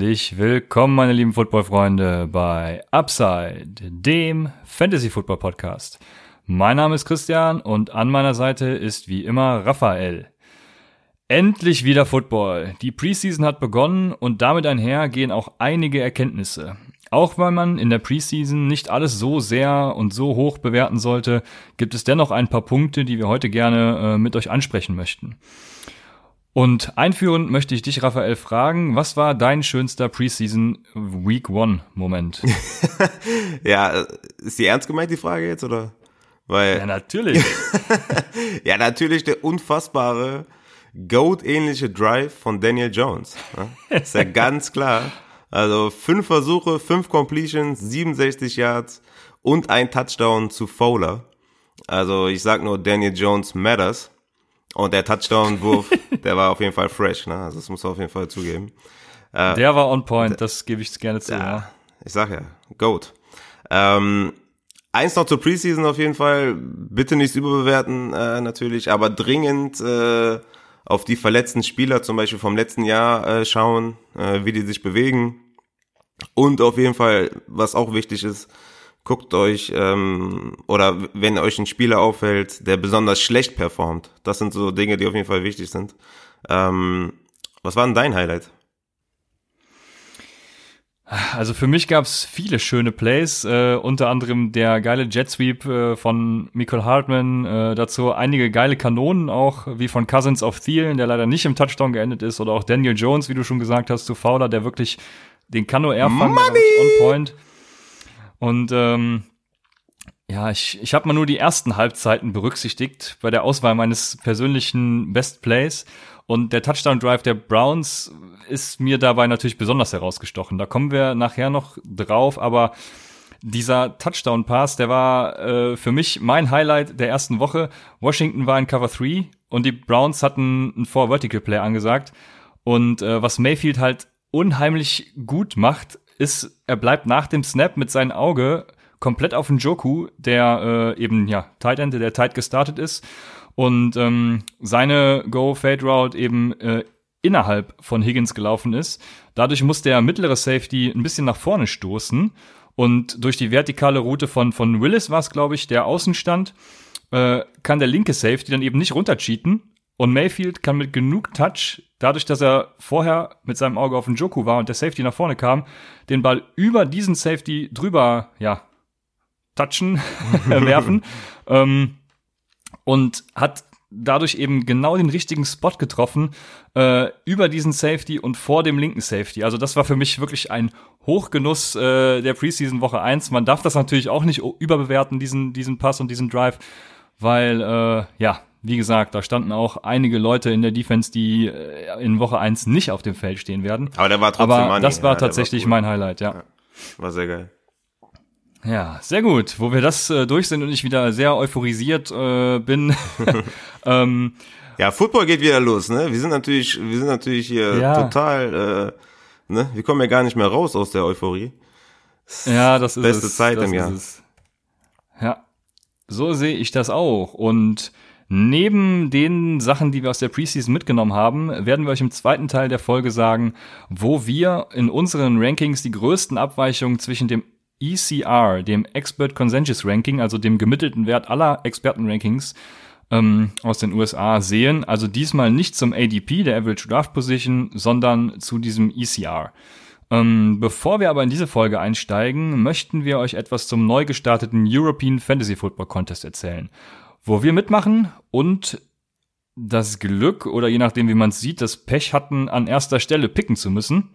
Herzlich willkommen, meine lieben Football-Freunde, bei Upside, dem Fantasy-Football-Podcast. Mein Name ist Christian und an meiner Seite ist wie immer Raphael. Endlich wieder Football. Die Preseason hat begonnen und damit einher gehen auch einige Erkenntnisse. Auch weil man in der Preseason nicht alles so sehr und so hoch bewerten sollte, gibt es dennoch ein paar Punkte, die wir heute gerne äh, mit euch ansprechen möchten. Und einführend möchte ich dich, Raphael, fragen, was war dein schönster Preseason Week One Moment? ja, ist die ernst gemeint, die Frage jetzt, oder? Weil, ja, natürlich. ja, natürlich der unfassbare, Goat-ähnliche Drive von Daniel Jones. Ja? Ist ja ganz klar. Also fünf Versuche, fünf Completions, 67 Yards und ein Touchdown zu Fowler. Also ich sag nur, Daniel Jones matters. Und der Touchdown-Wurf, der war auf jeden Fall fresh, ne? Also das muss man auf jeden Fall zugeben. Äh, der war on point, das gebe ich gerne zu. Ja, ja. Ich sag ja, Goat. Ähm, eins noch zur Preseason auf jeden Fall, bitte nicht überbewerten äh, natürlich, aber dringend äh, auf die verletzten Spieler zum Beispiel vom letzten Jahr äh, schauen, äh, wie die sich bewegen. Und auf jeden Fall, was auch wichtig ist, guckt euch ähm, oder wenn euch ein Spieler auffällt, der besonders schlecht performt. Das sind so Dinge, die auf jeden Fall wichtig sind. Ähm, was war denn dein Highlight? Also für mich gab es viele schöne Plays, äh, unter anderem der geile Jet Sweep äh, von Michael Hartman, äh, dazu einige geile Kanonen auch, wie von Cousins of Thielen, der leider nicht im Touchdown geendet ist, oder auch Daniel Jones, wie du schon gesagt hast, zu Fowler, der wirklich den Kano Air on point. Und ähm, ja, ich, ich habe mal nur die ersten Halbzeiten berücksichtigt bei der Auswahl meines persönlichen Best Plays. Und der Touchdown Drive der Browns ist mir dabei natürlich besonders herausgestochen. Da kommen wir nachher noch drauf, aber dieser Touchdown Pass, der war äh, für mich mein Highlight der ersten Woche. Washington war in Cover 3 und die Browns hatten ein Four Vertical Play angesagt. Und äh, was Mayfield halt unheimlich gut macht, ist, er bleibt nach dem Snap mit seinem Auge komplett auf den Joku, der äh, eben, ja, Tight End, der tight gestartet ist. Und ähm, seine Go-Fade-Route eben äh, innerhalb von Higgins gelaufen ist. Dadurch muss der mittlere Safety ein bisschen nach vorne stoßen. Und durch die vertikale Route von, von Willis war es, glaube ich, der Außenstand, äh, kann der linke Safety dann eben nicht runtercheaten. Und Mayfield kann mit genug Touch dadurch, dass er vorher mit seinem Auge auf den Joku war und der Safety nach vorne kam, den Ball über diesen Safety drüber, ja, touchen, werfen. ähm, und hat dadurch eben genau den richtigen Spot getroffen, äh, über diesen Safety und vor dem linken Safety. Also das war für mich wirklich ein Hochgenuss äh, der Preseason Woche 1. Man darf das natürlich auch nicht überbewerten, diesen, diesen Pass und diesen Drive, weil, äh, ja, wie gesagt, da standen auch einige Leute in der Defense, die äh, in Woche 1 nicht auf dem Feld stehen werden. Aber der war trotzdem Aber Money. das war ja, tatsächlich war cool. mein Highlight, ja. ja. War sehr geil. Ja, sehr gut. Wo wir das äh, durch sind und ich wieder sehr euphorisiert äh, bin. ähm, ja, Football geht wieder los, ne? Wir sind natürlich, wir sind natürlich hier ja. total, äh, ne? Wir kommen ja gar nicht mehr raus aus der Euphorie. Ja, das ist beste es. Zeit das im Jahr. Ja, so sehe ich das auch. Und Neben den Sachen, die wir aus der Preseason mitgenommen haben, werden wir euch im zweiten Teil der Folge sagen, wo wir in unseren Rankings die größten Abweichungen zwischen dem ECR, dem Expert Consensus Ranking, also dem gemittelten Wert aller Expertenrankings ähm, aus den USA sehen. Also diesmal nicht zum ADP, der Average Draft Position, sondern zu diesem ECR. Ähm, bevor wir aber in diese Folge einsteigen, möchten wir euch etwas zum neu gestarteten European Fantasy Football Contest erzählen wo wir mitmachen und das Glück oder je nachdem, wie man es sieht, das Pech hatten, an erster Stelle picken zu müssen.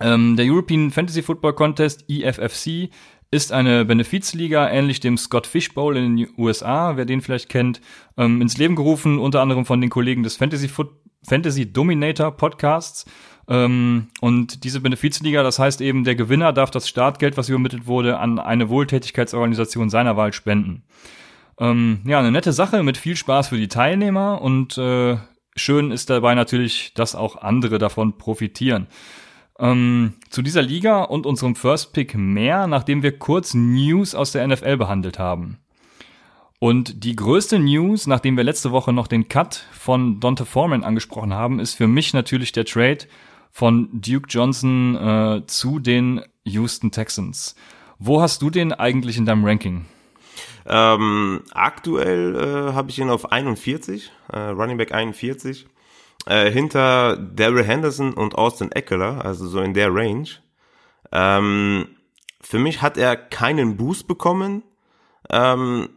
Ähm, der European Fantasy Football Contest, EFFC, ist eine Benefizliga, ähnlich dem Scott Fish Bowl in den USA, wer den vielleicht kennt, ähm, ins Leben gerufen, unter anderem von den Kollegen des Fantasy, Foot Fantasy Dominator Podcasts. Ähm, und diese Benefizliga, das heißt eben, der Gewinner darf das Startgeld, was übermittelt wurde, an eine Wohltätigkeitsorganisation seiner Wahl spenden. Ähm, ja, eine nette Sache mit viel Spaß für die Teilnehmer und äh, schön ist dabei natürlich, dass auch andere davon profitieren. Ähm, zu dieser Liga und unserem First Pick mehr, nachdem wir kurz News aus der NFL behandelt haben. Und die größte News, nachdem wir letzte Woche noch den Cut von Dante Foreman angesprochen haben, ist für mich natürlich der Trade von Duke Johnson äh, zu den Houston Texans. Wo hast du den eigentlich in deinem Ranking? Ähm, aktuell äh, habe ich ihn auf 41, äh, Running Back 41, äh, hinter Daryl Henderson und Austin Eckler, also so in der Range. Ähm, für mich hat er keinen Boost bekommen, ähm,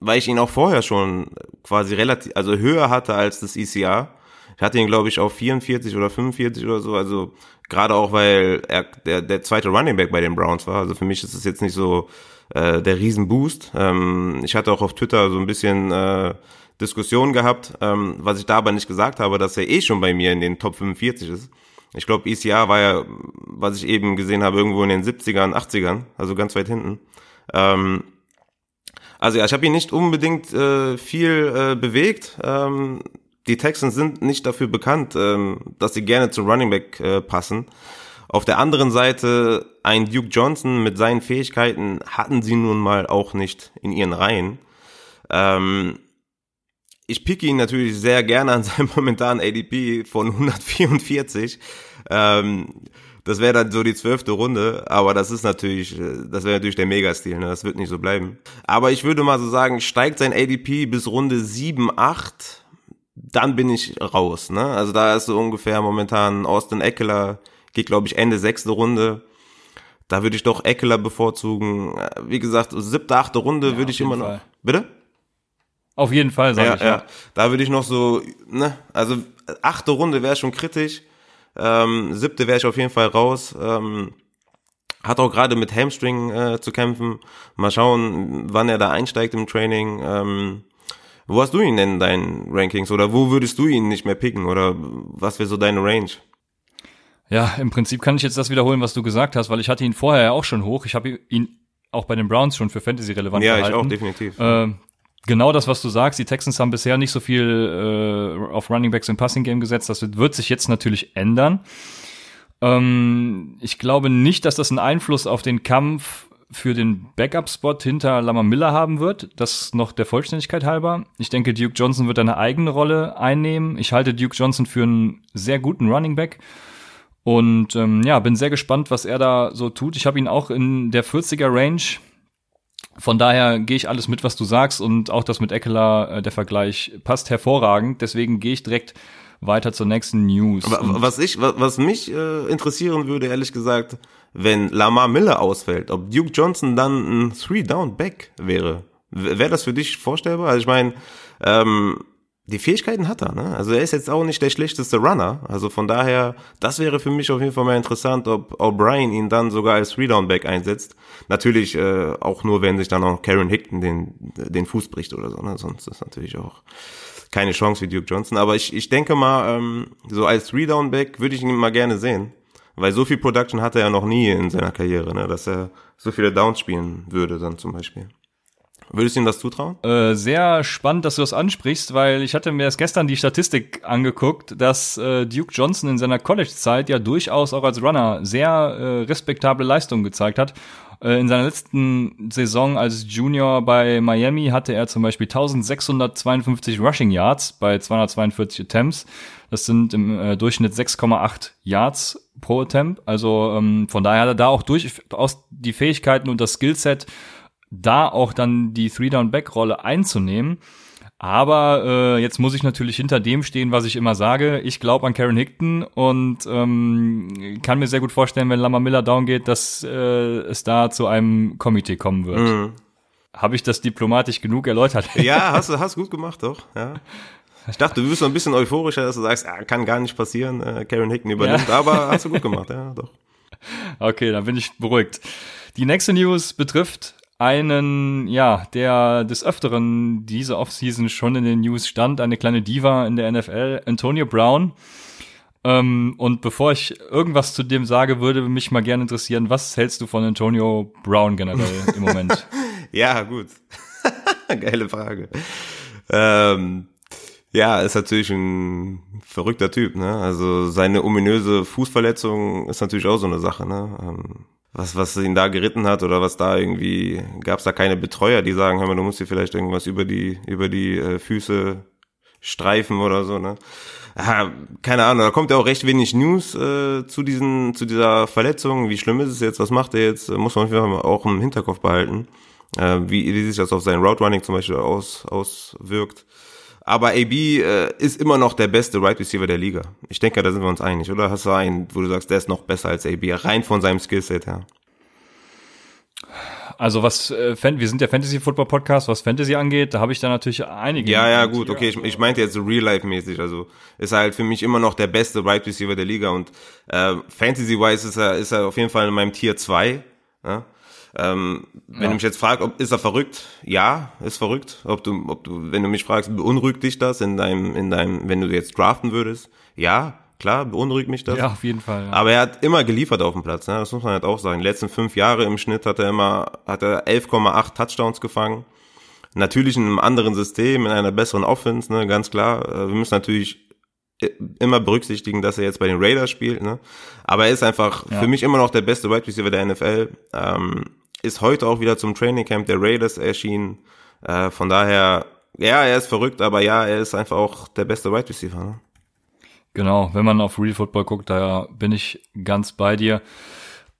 weil ich ihn auch vorher schon quasi relativ, also höher hatte als das ECR. Ich hatte ihn, glaube ich, auf 44 oder 45 oder so. Also gerade auch, weil er der, der zweite Running Back bei den Browns war. Also für mich ist es jetzt nicht so äh, der Riesenboost. Ähm, ich hatte auch auf Twitter so ein bisschen äh, Diskussion gehabt, ähm, was ich da aber nicht gesagt habe, dass er eh schon bei mir in den Top 45 ist. Ich glaube, ECR war ja, was ich eben gesehen habe, irgendwo in den 70ern, 80ern, also ganz weit hinten. Ähm, also ja, ich habe ihn nicht unbedingt äh, viel äh, bewegt. Ähm, die Texans sind nicht dafür bekannt, ähm, dass sie gerne zum Running Back äh, passen. Auf der anderen Seite, ein Duke Johnson mit seinen Fähigkeiten hatten sie nun mal auch nicht in ihren Reihen. Ähm, ich picke ihn natürlich sehr gerne an seinem momentanen ADP von 144. Ähm, das wäre dann so die zwölfte Runde, aber das ist natürlich, das wäre natürlich der Megastil, ne? das wird nicht so bleiben. Aber ich würde mal so sagen, steigt sein ADP bis Runde 7, 8, dann bin ich raus. Ne? Also da ist so ungefähr momentan Austin Eckler, geht glaube ich Ende sechste Runde. Da würde ich doch Eckler bevorzugen. Wie gesagt, siebte, achte Runde ja, würde ich immer noch. Fall. Bitte? Auf jeden Fall, sag ja, ich. Ja. ja. Da würde ich noch so, ne, also achte Runde wäre schon kritisch. Ähm, siebte wäre ich auf jeden Fall raus. Ähm, hat auch gerade mit Hamstring äh, zu kämpfen. Mal schauen, wann er da einsteigt im Training. Ähm, wo hast du ihn denn in deinen Rankings oder wo würdest du ihn nicht mehr picken oder was wäre so deine Range? Ja, im Prinzip kann ich jetzt das wiederholen, was du gesagt hast, weil ich hatte ihn vorher ja auch schon hoch. Ich habe ihn auch bei den Browns schon für Fantasy relevant ja, gehalten. Ja, ich auch, definitiv. Äh, genau das, was du sagst. Die Texans haben bisher nicht so viel äh, auf Running Backs im Passing Game gesetzt. Das wird sich jetzt natürlich ändern. Ähm, ich glaube nicht, dass das einen Einfluss auf den Kampf für den Backup-Spot hinter Lama Miller haben wird. Das noch der Vollständigkeit halber. Ich denke, Duke Johnson wird eine eigene Rolle einnehmen. Ich halte Duke Johnson für einen sehr guten Running Back. Und ähm, ja, bin sehr gespannt, was er da so tut. Ich habe ihn auch in der 40er Range von daher gehe ich alles mit, was du sagst und auch das mit Eckler, äh, der Vergleich passt hervorragend. Deswegen gehe ich direkt weiter zur nächsten News. Aber was ich, was, mich äh, interessieren würde, ehrlich gesagt, wenn Lamar Miller ausfällt, ob Duke Johnson dann ein Three-Down-Back wäre. Wäre das für dich vorstellbar? Also ich meine, ähm, die Fähigkeiten hat er, ne? Also er ist jetzt auch nicht der schlechteste Runner. Also von daher, das wäre für mich auf jeden Fall mal interessant, ob O'Brien ihn dann sogar als Three-Down-Back einsetzt. Natürlich äh, auch nur, wenn sich dann auch Karen Hickton den, den Fuß bricht oder so, ne? Sonst ist natürlich auch keine Chance für Duke Johnson. Aber ich, ich denke mal, ähm, so als Three-Down-Back würde ich ihn mal gerne sehen. Weil so viel Production hatte er noch nie in seiner Karriere, ne? Dass er so viele Downs spielen würde dann zum Beispiel. Würdest du ihm das zutrauen? Äh, sehr spannend, dass du das ansprichst, weil ich hatte mir erst gestern die Statistik angeguckt, dass äh, Duke Johnson in seiner College-Zeit ja durchaus auch als Runner sehr äh, respektable Leistungen gezeigt hat. Äh, in seiner letzten Saison als Junior bei Miami hatte er zum Beispiel 1652 Rushing Yards bei 242 Attempts. Das sind im äh, Durchschnitt 6,8 Yards pro Attempt. Also ähm, von daher hat er da auch durchaus die Fähigkeiten und das Skillset, da auch dann die Three-Down-Back-Rolle einzunehmen. Aber äh, jetzt muss ich natürlich hinter dem stehen, was ich immer sage. Ich glaube an Karen Hickton und ähm, kann mir sehr gut vorstellen, wenn Lama Miller down geht, dass äh, es da zu einem Komitee kommen wird. Mhm. Habe ich das diplomatisch genug erläutert? Ja, hast du hast gut gemacht, doch. Ja. Ich dachte, du bist so ein bisschen euphorischer, dass du sagst, ja, kann gar nicht passieren, äh, Karen Hickton übernimmt, ja. aber hast du gut gemacht, ja, doch. Okay, dann bin ich beruhigt. Die nächste News betrifft einen, ja, der des Öfteren diese Offseason schon in den News stand, eine kleine Diva in der NFL, Antonio Brown. Ähm, und bevor ich irgendwas zu dem sage, würde mich mal gerne interessieren, was hältst du von Antonio Brown generell im Moment? ja, gut. Geile Frage. Ähm, ja, ist natürlich ein verrückter Typ, ne? Also seine ominöse Fußverletzung ist natürlich auch so eine Sache, ne? Ähm, was, was ihn da geritten hat oder was da irgendwie, gab es da keine Betreuer, die sagen, hör mal, du musst dir vielleicht irgendwas über die, über die äh, Füße streifen oder so, ne? ja, keine Ahnung, da kommt ja auch recht wenig News äh, zu diesen, zu dieser Verletzung. Wie schlimm ist es jetzt? Was macht er jetzt? Muss man auf jeden Fall auch im Hinterkopf behalten, äh, wie, wie sich das auf sein Route Running zum Beispiel aus, auswirkt. Aber AB äh, ist immer noch der beste Right Receiver der Liga. Ich denke, da sind wir uns einig, oder? Hast du einen, wo du sagst, der ist noch besser als AB, rein von seinem Skillset her? Also was äh, wir sind der Fantasy Football Podcast, was Fantasy angeht, da habe ich da natürlich einige. Ja, ja, gut, okay, ich, ich meinte jetzt so Real Life mäßig, also ist er halt für mich immer noch der beste Right Receiver der Liga und äh, Fantasy wise ist er ist er auf jeden Fall in meinem Tier 2, ja? Ähm, wenn ja. du mich jetzt fragst, ob ist er verrückt? Ja, ist verrückt. Ob du, ob du, wenn du mich fragst, beunruhigt dich das in deinem, in deinem, wenn du jetzt draften würdest? Ja, klar, beunruhigt mich das. Ja, auf jeden Fall. Ja. Aber er hat immer geliefert auf dem Platz, ne? das muss man halt auch sagen. Die letzten fünf Jahre im Schnitt hat er immer, hat er 11,8 Touchdowns gefangen. Natürlich in einem anderen System, in einer besseren Offense, ne, ganz klar. Äh, wir müssen natürlich immer berücksichtigen, dass er jetzt bei den Raiders spielt, ne? Aber er ist einfach ja. für mich immer noch der beste Wide Receiver der NFL. Ähm, ist heute auch wieder zum Training Camp der Raiders erschienen. Äh, von daher, ja, er ist verrückt, aber ja, er ist einfach auch der beste Wide Receiver. Ne? Genau, wenn man auf Real Football guckt, da bin ich ganz bei dir.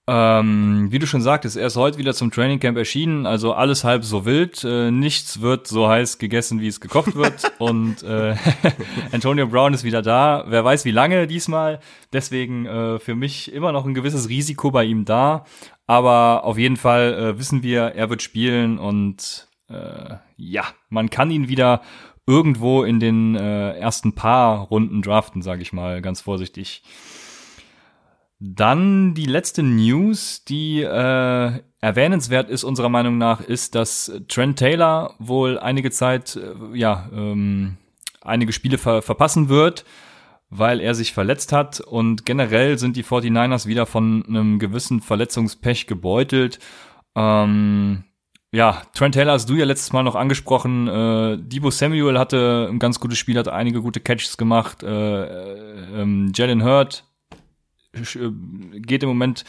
Ähm, wie du schon sagtest, er ist heute wieder zum Training Camp erschienen, also alles halb so wild. Äh, nichts wird so heiß gegessen, wie es gekocht wird. Und äh, Antonio Brown ist wieder da. Wer weiß, wie lange diesmal. Deswegen äh, für mich immer noch ein gewisses Risiko bei ihm da. Aber auf jeden Fall äh, wissen wir, er wird spielen und äh, ja, man kann ihn wieder irgendwo in den äh, ersten paar Runden draften, sage ich mal, ganz vorsichtig. Dann die letzte News, die äh, erwähnenswert ist unserer Meinung nach, ist, dass Trent Taylor wohl einige Zeit, äh, ja, ähm, einige Spiele ver verpassen wird, weil er sich verletzt hat. Und generell sind die 49ers wieder von einem gewissen Verletzungspech gebeutelt. Ähm, ja, Trent Taylor hast du ja letztes Mal noch angesprochen. Äh, Debo Samuel hatte ein ganz gutes Spiel, hat einige gute Catches gemacht. Äh, äh, ähm, Jalen Hurt äh, geht im Moment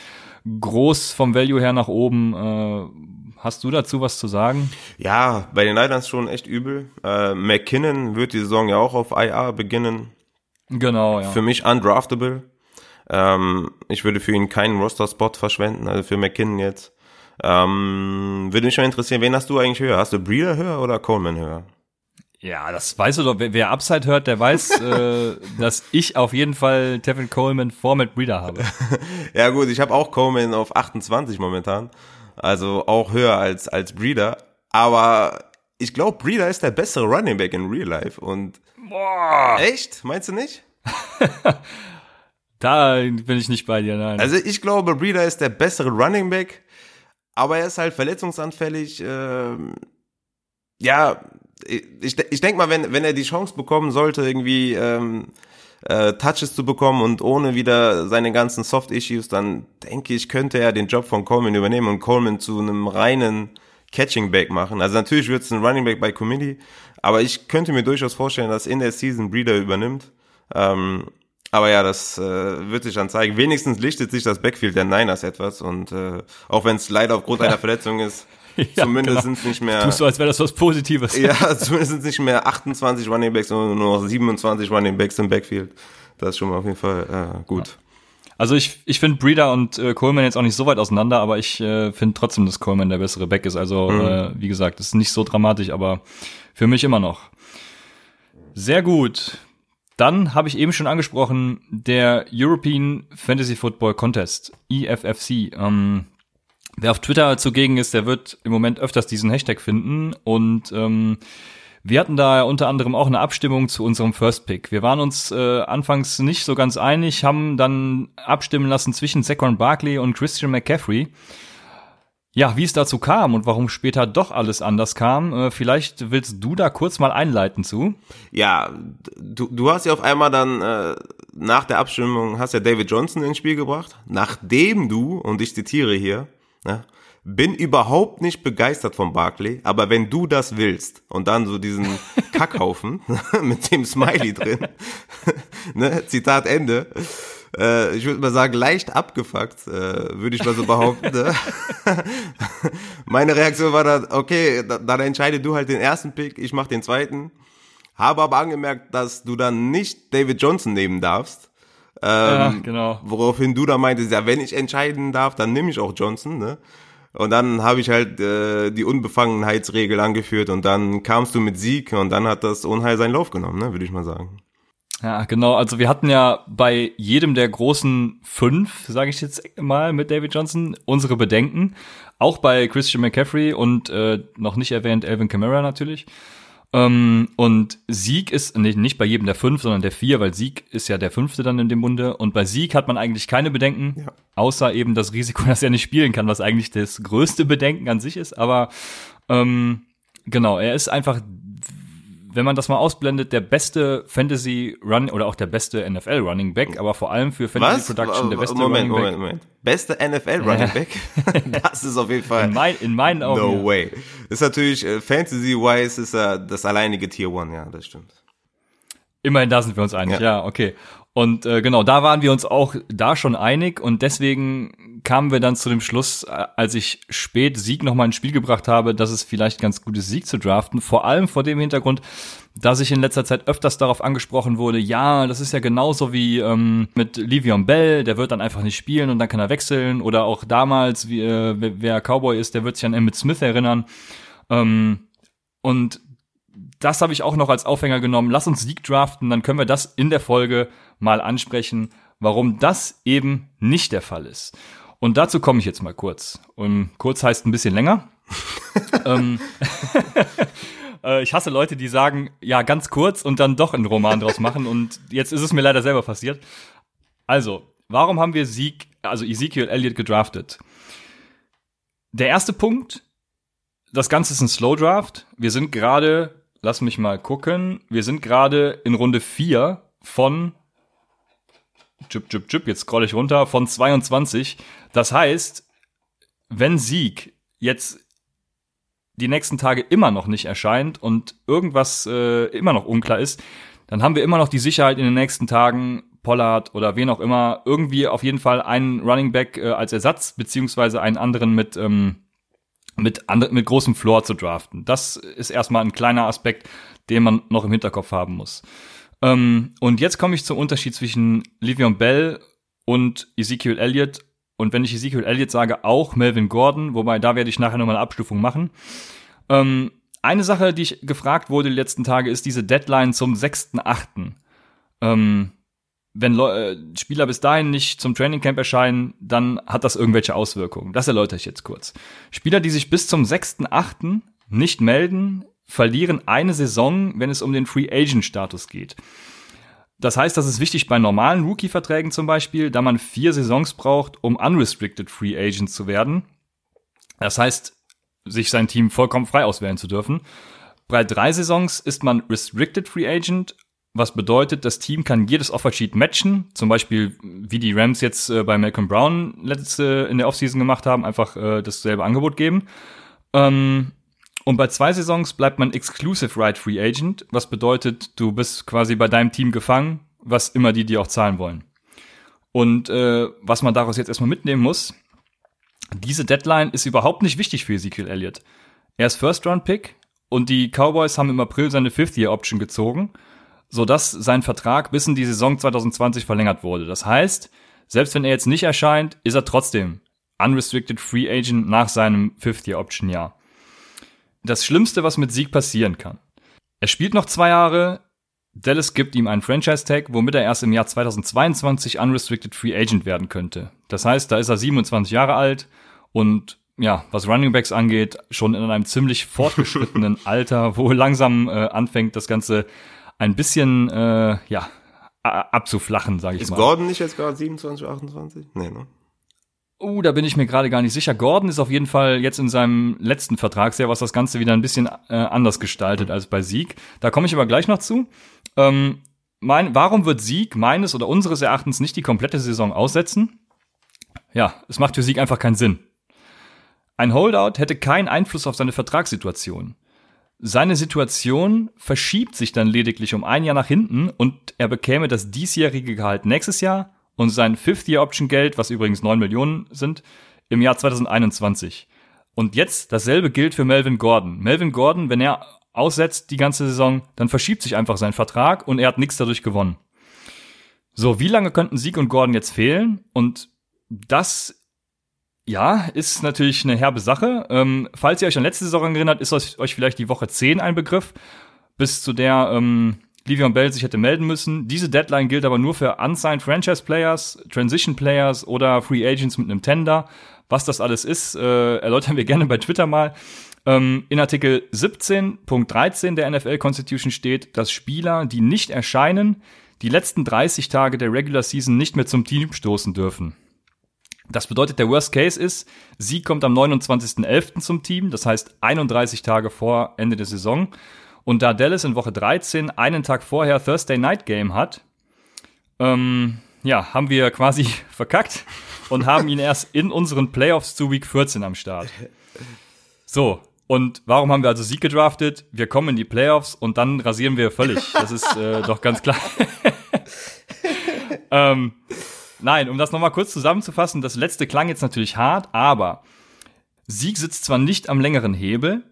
groß vom Value her nach oben. Äh, hast du dazu was zu sagen? Ja, bei den Niners schon echt übel. Äh, McKinnon wird die Saison ja auch auf IR beginnen. Genau, ja. Für mich undraftable. Ähm, ich würde für ihn keinen Roster-Spot verschwenden, also für McKinnon jetzt. Ähm, würde mich mal interessieren, wen hast du eigentlich höher? Hast du Breeder höher oder Coleman höher? Ja, das weißt du doch. Wer, wer Upside hört, der weiß, äh, dass ich auf jeden Fall Tevin Coleman vor Matt Breeder habe. ja gut, ich habe auch Coleman auf 28 momentan. Also auch höher als, als Breeder. Aber ich glaube, Breeder ist der bessere Running Back in Real Life. Und Boah. echt? Meinst du nicht? da bin ich nicht bei dir, nein. Also ich glaube, Breeder ist der bessere Running Back aber er ist halt verletzungsanfällig. Äh, ja, ich, ich denke mal, wenn, wenn er die Chance bekommen sollte, irgendwie ähm, äh, Touches zu bekommen und ohne wieder seine ganzen Soft-Issues, dann denke ich, könnte er den Job von Coleman übernehmen und Coleman zu einem reinen Catching-Back machen. Also natürlich wird es ein Running Back bei Committee, aber ich könnte mir durchaus vorstellen, dass in der Season Breeder übernimmt. Ähm, aber ja, das äh, wird sich dann zeigen. Wenigstens lichtet sich das Backfield der Niners etwas und äh, auch wenn es leider aufgrund einer Verletzung ist, ja, zumindest genau. nicht mehr. Tust du, als wäre das was Positives. Ja, zumindest sind nicht mehr 28 Running Backs, sondern nur noch 27 Running Backs im Backfield. Das ist schon mal auf jeden Fall äh, gut. Ja. Also ich, ich finde Breeder und äh, Coleman jetzt auch nicht so weit auseinander, aber ich äh, finde trotzdem, dass Coleman der bessere Back ist. Also mhm. äh, wie gesagt, ist nicht so dramatisch, aber für mich immer noch. Sehr gut. Dann habe ich eben schon angesprochen, der European Fantasy Football Contest, EFFC. Ähm, wer auf Twitter zugegen ist, der wird im Moment öfters diesen Hashtag finden. Und ähm, wir hatten da unter anderem auch eine Abstimmung zu unserem First Pick. Wir waren uns äh, anfangs nicht so ganz einig, haben dann abstimmen lassen zwischen Saquon Barkley und Christian McCaffrey. Ja, wie es dazu kam und warum später doch alles anders kam, äh, vielleicht willst du da kurz mal einleiten zu. Ja, du, du hast ja auf einmal dann äh, nach der Abstimmung hast ja David Johnson ins Spiel gebracht, nachdem du, und ich zitiere hier, ne, bin überhaupt nicht begeistert von Barkley, aber wenn du das willst und dann so diesen Kackhaufen mit dem Smiley drin, ne, Zitat Ende, äh, ich würde mal sagen, leicht abgefuckt, äh, würde ich mal so behaupten. Ne? Meine Reaktion war dann, okay, dann entscheide du halt den ersten Pick, ich mach den zweiten. habe aber angemerkt, dass du dann nicht David Johnson nehmen darfst. Ähm, Ja, genau. Woraufhin du da meintest, ja, wenn ich entscheiden darf, dann nehme ich auch Johnson, ne? Und dann habe ich halt äh, die Unbefangenheitsregel angeführt und dann kamst du mit Sieg und dann hat das Unheil seinen Lauf genommen, ne, würde ich mal sagen. Ja, genau. Also wir hatten ja bei jedem der großen fünf, sage ich jetzt mal, mit David Johnson unsere Bedenken. Auch bei Christian McCaffrey und äh, noch nicht erwähnt Alvin Kamara natürlich. Ähm, und Sieg ist nee, nicht bei jedem der fünf, sondern der vier, weil Sieg ist ja der fünfte dann in dem Bunde. Und bei Sieg hat man eigentlich keine Bedenken, Ja. außer eben das Risiko, dass er nicht spielen kann, was eigentlich das größte Bedenken an sich ist. Aber ähm, genau, er ist einfach wenn man das mal ausblendet, der beste Fantasy Run oder auch der beste NFL Running Back, aber vor allem für Fantasy Was? Production der beste Moment, Running Back. Moment, Moment. Beste NFL Running Back? das ist auf jeden Fall. In, mein, in meinen Augen. No ja. way. Ist natürlich, äh, Fantasy-wise ist er das alleinige Tier One, ja, das stimmt. Immerhin da sind wir uns einig, ja, Ja. okay. Und äh, genau, da waren wir uns auch da schon einig und deswegen kamen wir dann zu dem Schluss, äh, als ich spät Sieg nochmal ins Spiel gebracht habe, dass es vielleicht ganz gut ist, Sieg zu draften. Vor allem vor dem Hintergrund, dass ich in letzter Zeit öfters darauf angesprochen wurde, ja, das ist ja genauso wie ähm, mit Livion Bell, der wird dann einfach nicht spielen und dann kann er wechseln. Oder auch damals, wie, äh, wer- Cowboy ist, der wird sich an Emmett Smith erinnern. Ähm, und das habe ich auch noch als Aufhänger genommen. Lass uns Sieg draften, dann können wir das in der Folge mal ansprechen, warum das eben nicht der Fall ist. Und dazu komme ich jetzt mal kurz. Und kurz heißt ein bisschen länger. ähm, äh, ich hasse Leute, die sagen, ja, ganz kurz und dann doch einen Roman draus machen. Und jetzt ist es mir leider selber passiert. Also, warum haben wir Sieg, also Ezekiel Elliott gedraftet? Der erste Punkt, das Ganze ist ein Slow Draft. Wir sind gerade, lass mich mal gucken, wir sind gerade in Runde 4 von Chip, Chip, Chip, jetzt scroll ich runter, von 22. Das heißt, wenn Sieg jetzt die nächsten Tage immer noch nicht erscheint und irgendwas äh, immer noch unklar ist, dann haben wir immer noch die Sicherheit in den nächsten Tagen, Pollard oder wen auch immer, irgendwie auf jeden Fall einen Running Back äh, als Ersatz, beziehungsweise einen anderen mit, ähm, mit, mit großem Floor zu draften. Das ist erstmal ein kleiner Aspekt, den man noch im Hinterkopf haben muss. Ähm, und jetzt komme ich zum Unterschied zwischen Livion Bell und Ezekiel Elliott. Und wenn ich Ezekiel Elliott sage, auch Melvin Gordon, wobei da werde ich nachher nochmal eine Abstufung machen. Ähm, eine Sache, die ich gefragt wurde die letzten Tage, ist diese Deadline zum 6.8. Ähm, wenn Leu äh, Spieler bis dahin nicht zum Trainingcamp erscheinen, dann hat das irgendwelche Auswirkungen. Das erläutere ich jetzt kurz. Spieler, die sich bis zum 6.8. nicht melden, verlieren eine Saison, wenn es um den Free Agent Status geht. Das heißt, das ist wichtig bei normalen Rookie-Verträgen zum Beispiel, da man vier Saisons braucht, um unrestricted Free Agent zu werden. Das heißt, sich sein Team vollkommen frei auswählen zu dürfen. Bei drei Saisons ist man restricted Free Agent, was bedeutet, das Team kann jedes Offersheet matchen, zum Beispiel wie die Rams jetzt äh, bei Malcolm Brown letzte in der Offseason gemacht haben, einfach äh, dasselbe Angebot geben. Ähm, und bei zwei Saisons bleibt man Exclusive Right Free Agent, was bedeutet, du bist quasi bei deinem Team gefangen, was immer die dir auch zahlen wollen. Und äh, was man daraus jetzt erstmal mitnehmen muss, diese Deadline ist überhaupt nicht wichtig für Ezekiel Elliott. Er ist First-Round-Pick und die Cowboys haben im April seine Fifth-Year-Option gezogen, sodass sein Vertrag bis in die Saison 2020 verlängert wurde. Das heißt, selbst wenn er jetzt nicht erscheint, ist er trotzdem Unrestricted Free Agent nach seinem Fifth-Year-Option-Jahr. Das Schlimmste, was mit Sieg passieren kann. Er spielt noch zwei Jahre, Dallas gibt ihm einen Franchise-Tag, womit er erst im Jahr 2022 Unrestricted Free Agent werden könnte. Das heißt, da ist er 27 Jahre alt und ja, was Running Backs angeht, schon in einem ziemlich fortgeschrittenen Alter, wo langsam äh, anfängt, das Ganze ein bisschen äh, ja abzuflachen, sage ich Ist mal. Gordon nicht jetzt gerade 27, 28? Nee, ne? Uh, da bin ich mir gerade gar nicht sicher. Gordon ist auf jeden Fall jetzt in seinem letzten Vertragsjahr, was das Ganze wieder ein bisschen äh, anders gestaltet als bei Sieg. Da komme ich aber gleich noch zu. Ähm, mein, warum wird Sieg meines oder unseres Erachtens nicht die komplette Saison aussetzen? Ja, es macht für Sieg einfach keinen Sinn. Ein Holdout hätte keinen Einfluss auf seine Vertragssituation. Seine Situation verschiebt sich dann lediglich um ein Jahr nach hinten und er bekäme das diesjährige Gehalt nächstes Jahr und sein Fifth-Year-Option-Geld, was übrigens 9 Millionen sind, im Jahr 2021. Und jetzt dasselbe gilt für Melvin Gordon. Melvin Gordon, wenn er aussetzt die ganze Saison, dann verschiebt sich einfach sein Vertrag und er hat nichts dadurch gewonnen. So, wie lange könnten Sieg und Gordon jetzt fehlen? Und das, ja, ist natürlich eine herbe Sache. Ähm, falls ihr euch an letzte Saison erinnert, ist euch vielleicht die Woche 10 ein Begriff, bis zu der ähm, Livion Bell sich hätte melden müssen. Diese Deadline gilt aber nur für unsigned Franchise Players, Transition Players oder Free Agents mit einem Tender. Was das alles ist, äh, erläutern wir gerne bei Twitter mal. Ähm, in Artikel 17.13 der NFL Constitution steht, dass Spieler, die nicht erscheinen, die letzten 30 Tage der Regular Season nicht mehr zum Team stoßen dürfen. Das bedeutet, der Worst Case ist, sie kommt am 29.11. zum Team, das heißt 31 Tage vor Ende der Saison. Und da Dallas in Woche 13 einen Tag vorher Thursday Night Game hat, ähm, ja, haben wir quasi verkackt und haben ihn erst in unseren Playoffs zu Week 14 am Start. So, und warum haben wir also Sieg gedraftet? Wir kommen in die Playoffs und dann rasieren wir völlig. Das ist äh, doch ganz klar. ähm, nein, um das nochmal kurz zusammenzufassen, das letzte klang jetzt natürlich hart, aber Sieg sitzt zwar nicht am längeren Hebel,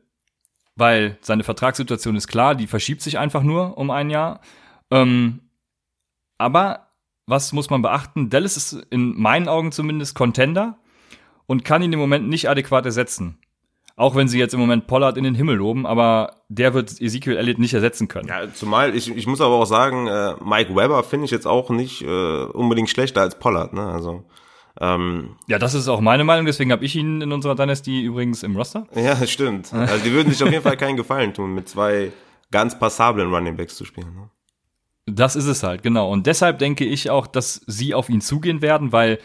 weil seine Vertragssituation ist klar, die verschiebt sich einfach nur um ein Jahr. Ähm, aber was muss man beachten? Dallas ist in meinen Augen zumindest Contender und kann ihn im Moment nicht adäquat ersetzen. Auch wenn sie jetzt im Moment Pollard in den Himmel loben, aber der wird Ezekiel Elliott nicht ersetzen können. Ja, zumal, ich, ich muss aber auch sagen, äh, Mike Weber finde ich jetzt auch nicht äh, unbedingt schlechter als Pollard, ne? Also ähm, ja, das ist auch meine Meinung, deswegen habe ich ihn in unserer Dynasty übrigens im Roster. Ja, stimmt. Also die würden sich auf jeden Fall keinen Gefallen tun, mit zwei ganz passablen Running Backs zu spielen. Ne? Das ist es halt, genau. Und deshalb denke ich auch, dass sie auf ihn zugehen werden, weil,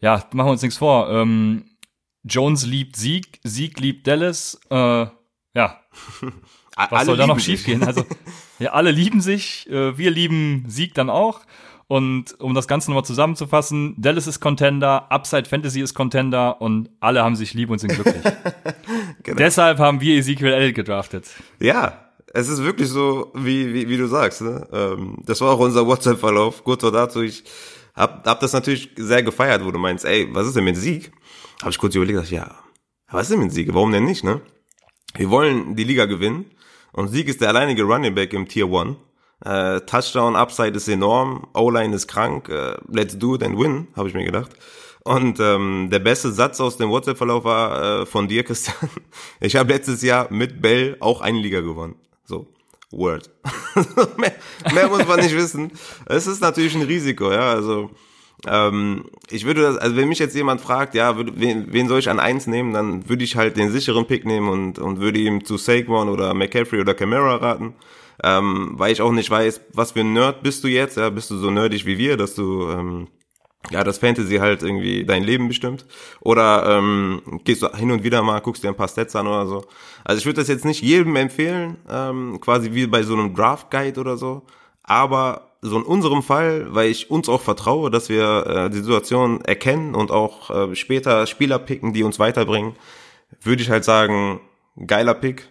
ja, machen wir uns nichts vor. Ähm, Jones liebt Sieg, Sieg liebt Dallas. Äh, ja. Was alle soll da noch schiefgehen? Also, ja, alle lieben sich, äh, wir lieben Sieg dann auch. Und um das Ganze nochmal zusammenzufassen, Dallas ist Contender, Upside Fantasy ist Contender und alle haben sich lieb und sind glücklich. genau. Deshalb haben wir Ezekiel Elliott gedraftet. Ja, es ist wirklich so, wie, wie, wie du sagst. Ne? Ähm, das war auch unser WhatsApp-Verlauf. Kurz vor dazu, ich hab, hab das natürlich sehr gefeiert, wo du meinst, ey, was ist denn mit Sieg? Habe ich kurz überlegt, ja, was ist denn mit Sieg? Warum denn nicht, ne? Wir wollen die Liga gewinnen und Sieg ist der alleinige Running Back im Tier 1 äh, Touchdown Upside ist enorm, O-Line ist krank, äh, let's do it and win, habe ich mir gedacht. Und ähm, der beste Satz aus dem WhatsApp-Verlauf war äh, von dir, Christian. Ich habe letztes Jahr mit Bell auch eine Liga gewonnen. So, Word. mehr, mehr muss man nicht wissen. Es ist natürlich ein Risiko, ja. Also ähm, ich würde das, also wenn mich jetzt jemand fragt, ja, würde, wen, wen soll ich an eins nehmen, dann würde ich halt den sicheren Pick nehmen und, und würde ihm zu Saquon oder McCaffrey oder Camara raten ähm, weil ich auch nicht weiß, was für ein Nerd bist du jetzt, ja, bist du so nerdig wie wir, dass du ähm, ja, das Fantasy halt irgendwie dein Leben bestimmt. Oder ähm, gehst du hin und wieder mal, guckst dir ein paar Stats an oder so. Also ich würde das jetzt nicht jedem empfehlen, ähm, quasi wie bei so einem Draft Guide oder so. Aber so in unserem Fall, weil ich uns auch vertraue, dass wir äh, die Situation erkennen und auch äh, später Spieler picken, die uns weiterbringen, würde ich halt sagen, geiler Pick,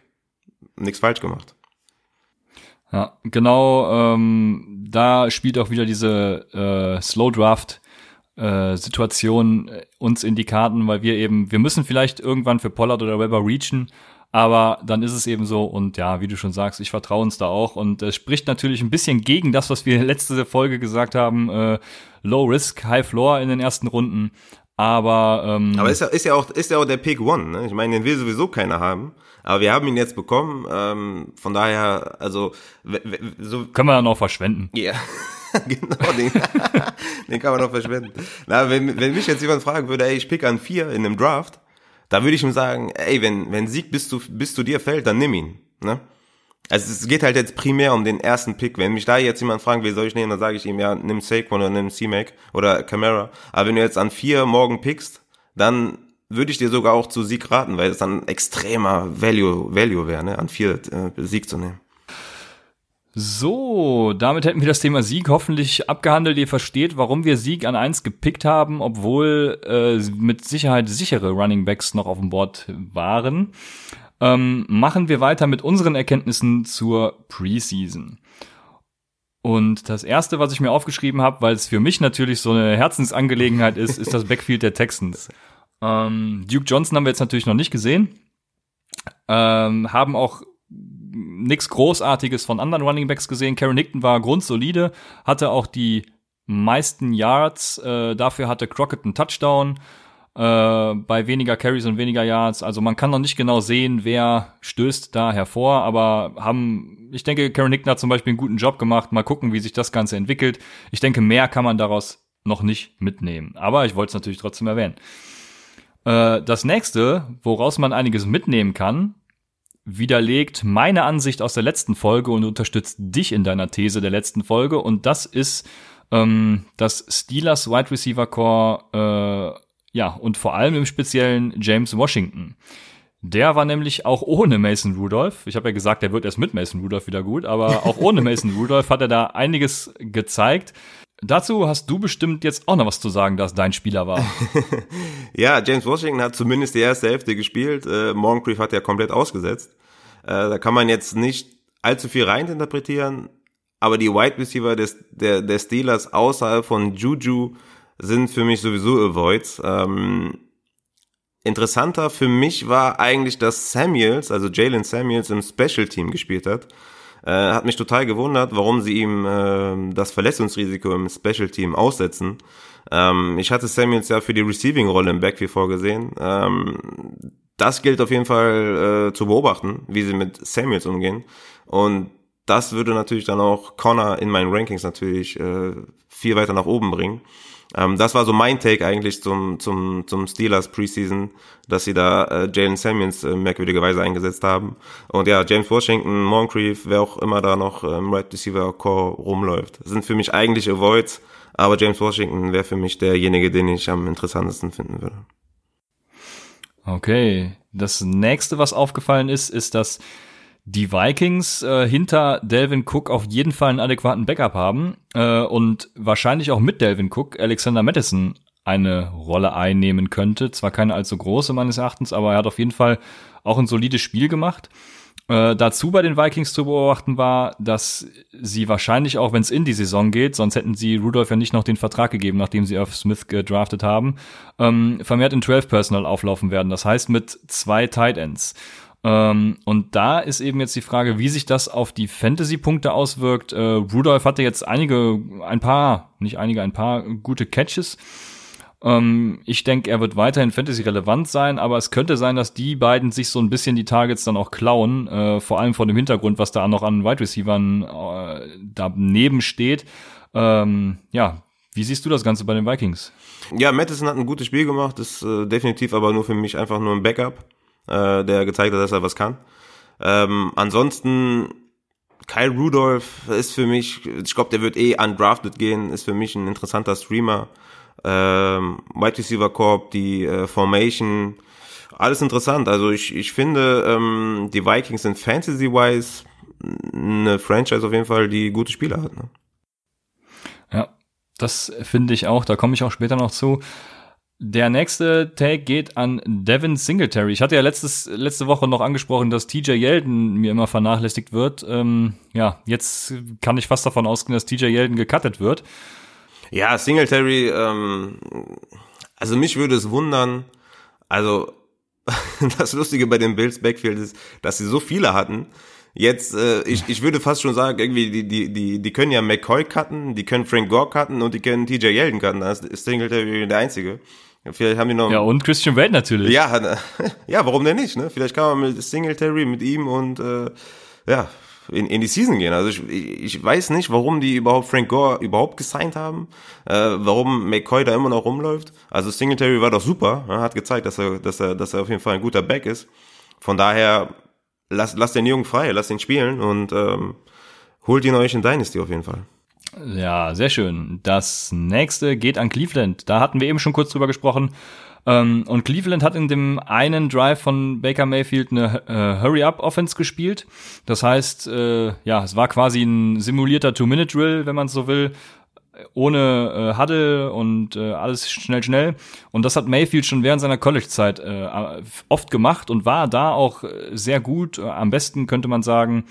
nichts falsch gemacht. Ja, genau, ähm, da spielt auch wieder diese äh, Slow Draft äh, Situation äh, uns in die Karten, weil wir eben, wir müssen vielleicht irgendwann für Pollard oder Weber reachen, aber dann ist es eben so und ja, wie du schon sagst, ich vertraue uns da auch und es spricht natürlich ein bisschen gegen das, was wir letzte Folge gesagt haben, äh, Low Risk, High Floor in den ersten Runden, aber ähm, aber ist ja, ist ja auch ist ja auch der Pick One, ne? Ich meine, den will sowieso keiner haben. Aber wir haben ihn jetzt bekommen. Ähm, von daher, also so können wir dann auch verschwenden. Ja, genau, den, den kann man noch verschwenden. Na, wenn, wenn mich jetzt jemand fragen würde, ey, ich pick an vier in einem Draft, da würde ich ihm sagen, ey, wenn wenn Sieg bis zu bis zu dir fällt, dann nimm ihn. Ne? Also es geht halt jetzt primär um den ersten Pick. Wenn mich da jetzt jemand fragt, wie soll ich nehmen, dann sage ich ihm, ja, nimm Saquon oder nimm C-Mac oder Camara. Aber wenn du jetzt an vier morgen pickst, dann würde ich dir sogar auch zu Sieg raten, weil es dann extremer Value, Value wäre, ne, an vier äh, Sieg zu nehmen. So, damit hätten wir das Thema Sieg hoffentlich abgehandelt. Ihr versteht, warum wir Sieg an eins gepickt haben, obwohl äh, mit Sicherheit sichere Running Backs noch auf dem Board waren. Ähm, machen wir weiter mit unseren Erkenntnissen zur Preseason. Und das erste, was ich mir aufgeschrieben habe, weil es für mich natürlich so eine Herzensangelegenheit ist, ist das Backfield der Texans. Ähm, Duke Johnson haben wir jetzt natürlich noch nicht gesehen, ähm, haben auch nichts Großartiges von anderen Running Backs gesehen. Karen Hickton war grundsolide, hatte auch die meisten Yards. Äh, dafür hatte Crockett einen Touchdown äh, bei weniger Carries und weniger Yards. Also man kann noch nicht genau sehen, wer stößt da hervor, aber haben, ich denke, Karen Hickton hat zum Beispiel einen guten Job gemacht. Mal gucken, wie sich das Ganze entwickelt. Ich denke, mehr kann man daraus noch nicht mitnehmen. Aber ich wollte es natürlich trotzdem erwähnen. Äh, das nächste, woraus man einiges mitnehmen kann, widerlegt meine Ansicht aus der letzten Folge und unterstützt dich in deiner These der letzten Folge. Und das ist ähm, das Steelers Wide Receiver Core, äh, ja, und vor allem im speziellen James Washington. Der war nämlich auch ohne Mason Rudolph. Ich habe ja gesagt, der wird erst mit Mason Rudolph wieder gut, aber auch ohne Mason Rudolph hat er da einiges gezeigt. Dazu hast du bestimmt jetzt auch noch was zu sagen, dass dein Spieler war. ja, James Washington hat zumindest die erste Hälfte gespielt. Äh, Moncrief hat ja komplett ausgesetzt. Äh, da kann man jetzt nicht allzu viel reininterpretieren. Aber die Wide Receiver des, der, der Steelers außerhalb von Juju sind für mich sowieso Avoids. Ähm, interessanter für mich war eigentlich, dass Samuels, also Jalen Samuels im Special Team gespielt hat. Äh, hat mich total gewundert, warum sie ihm äh, das Verletzungsrisiko im Special Team aussetzen. Ähm, ich hatte Samuels ja für die Receiving-Rolle im Backfield vorgesehen. Ähm, das gilt auf jeden Fall äh, zu beobachten, wie sie mit Samuels umgehen. Und das würde natürlich dann auch Connor in meinen Rankings natürlich äh, viel weiter nach oben bringen. Ähm, das war so mein Take eigentlich zum, zum, zum Steelers Preseason, dass sie da äh, Jalen Samuels äh, merkwürdigerweise eingesetzt haben. Und ja, James Washington, Moncrief, wer auch immer da noch im ähm, Right Receiver Core rumläuft, sind für mich eigentlich Avoids, aber James Washington wäre für mich derjenige, den ich am interessantesten finden würde. Okay, das nächste, was aufgefallen ist, ist, dass die Vikings äh, hinter Delvin Cook auf jeden Fall einen adäquaten Backup haben äh, und wahrscheinlich auch mit Delvin Cook Alexander Madison eine Rolle einnehmen könnte. Zwar keine allzu große meines Erachtens, aber er hat auf jeden Fall auch ein solides Spiel gemacht. Äh, dazu bei den Vikings zu beobachten war, dass sie wahrscheinlich auch, wenn es in die Saison geht, sonst hätten sie Rudolph ja nicht noch den Vertrag gegeben, nachdem sie auf Smith gedraftet haben, ähm, vermehrt in 12 Personal auflaufen werden. Das heißt mit zwei Tight Ends. Ähm, und da ist eben jetzt die Frage, wie sich das auf die Fantasy-Punkte auswirkt. Äh, Rudolph hatte jetzt einige, ein paar, nicht einige, ein paar gute Catches. Ähm, ich denke, er wird weiterhin Fantasy-relevant sein, aber es könnte sein, dass die beiden sich so ein bisschen die Targets dann auch klauen, äh, vor allem vor dem Hintergrund, was da noch an Wide Receivern äh, daneben steht. Ähm, ja, wie siehst du das Ganze bei den Vikings? Ja, Madison hat ein gutes Spiel gemacht, ist äh, definitiv aber nur für mich einfach nur ein Backup äh, der gezeigt hat, dass er was kann. Ähm, ansonsten Kyle Rudolph ist für mich, ich glaube, der wird eh undrafted gehen, ist für mich ein interessanter Streamer. Ähm, Wide Receiver Corp, die äh, Formation, alles interessant. Also ich, ich finde, ähm, die Vikings sind fantasy-wise eine Franchise auf jeden Fall, die gute Spieler hat. Ne? Ja, das finde ich auch. Da komme ich auch später noch zu. Der nächste Take geht an Devin Singletary. Ich hatte ja letztes, letzte Woche noch angesprochen, dass TJ Yeldon mir immer vernachlässigt wird. Ähm, ja, jetzt kann ich fast davon ausgehen, dass TJ Yeldon gecuttet wird. Ja, Singletary, ähm, also mich würde es wundern, also das Lustige bei den Bills Backfield ist, dass sie so viele hatten. Jetzt, äh, ich, ich würde fast schon sagen, irgendwie, die, die, die, die können ja McCoy cutten, die können Frank Gore cutten und die können TJ Yeldon cutten. Da ist Singletary der Einzige. Vielleicht haben die noch. Ja, und Christian Wade natürlich. Ja, ja, warum denn nicht? Ne? Vielleicht kann man mit Singletary, mit ihm und äh, ja, in, in die Season gehen. Also ich, ich weiß nicht, warum die überhaupt Frank Gore überhaupt gesigned haben, äh, warum McCoy da immer noch rumläuft. Also Singletary war doch super, ne? hat gezeigt, dass er, dass er, dass er auf jeden Fall ein guter Back ist. Von daher lasst, lasst den Jungen frei, lasst ihn spielen und ähm, holt ihn euch in Dynasty auf jeden Fall. Ja, sehr schön. Das nächste geht an Cleveland. Da hatten wir eben schon kurz drüber gesprochen. Ähm, und Cleveland hat in dem einen Drive von Baker Mayfield eine äh, Hurry-Up-Offense gespielt. Das heißt, äh, ja, es war quasi ein simulierter Two-Minute-Drill, wenn man so will ohne äh, Huddle und äh, alles schnell, schnell. Und das hat Mayfield schon während seiner College-Zeit äh, oft gemacht und war da auch sehr gut. Am besten könnte man sagen,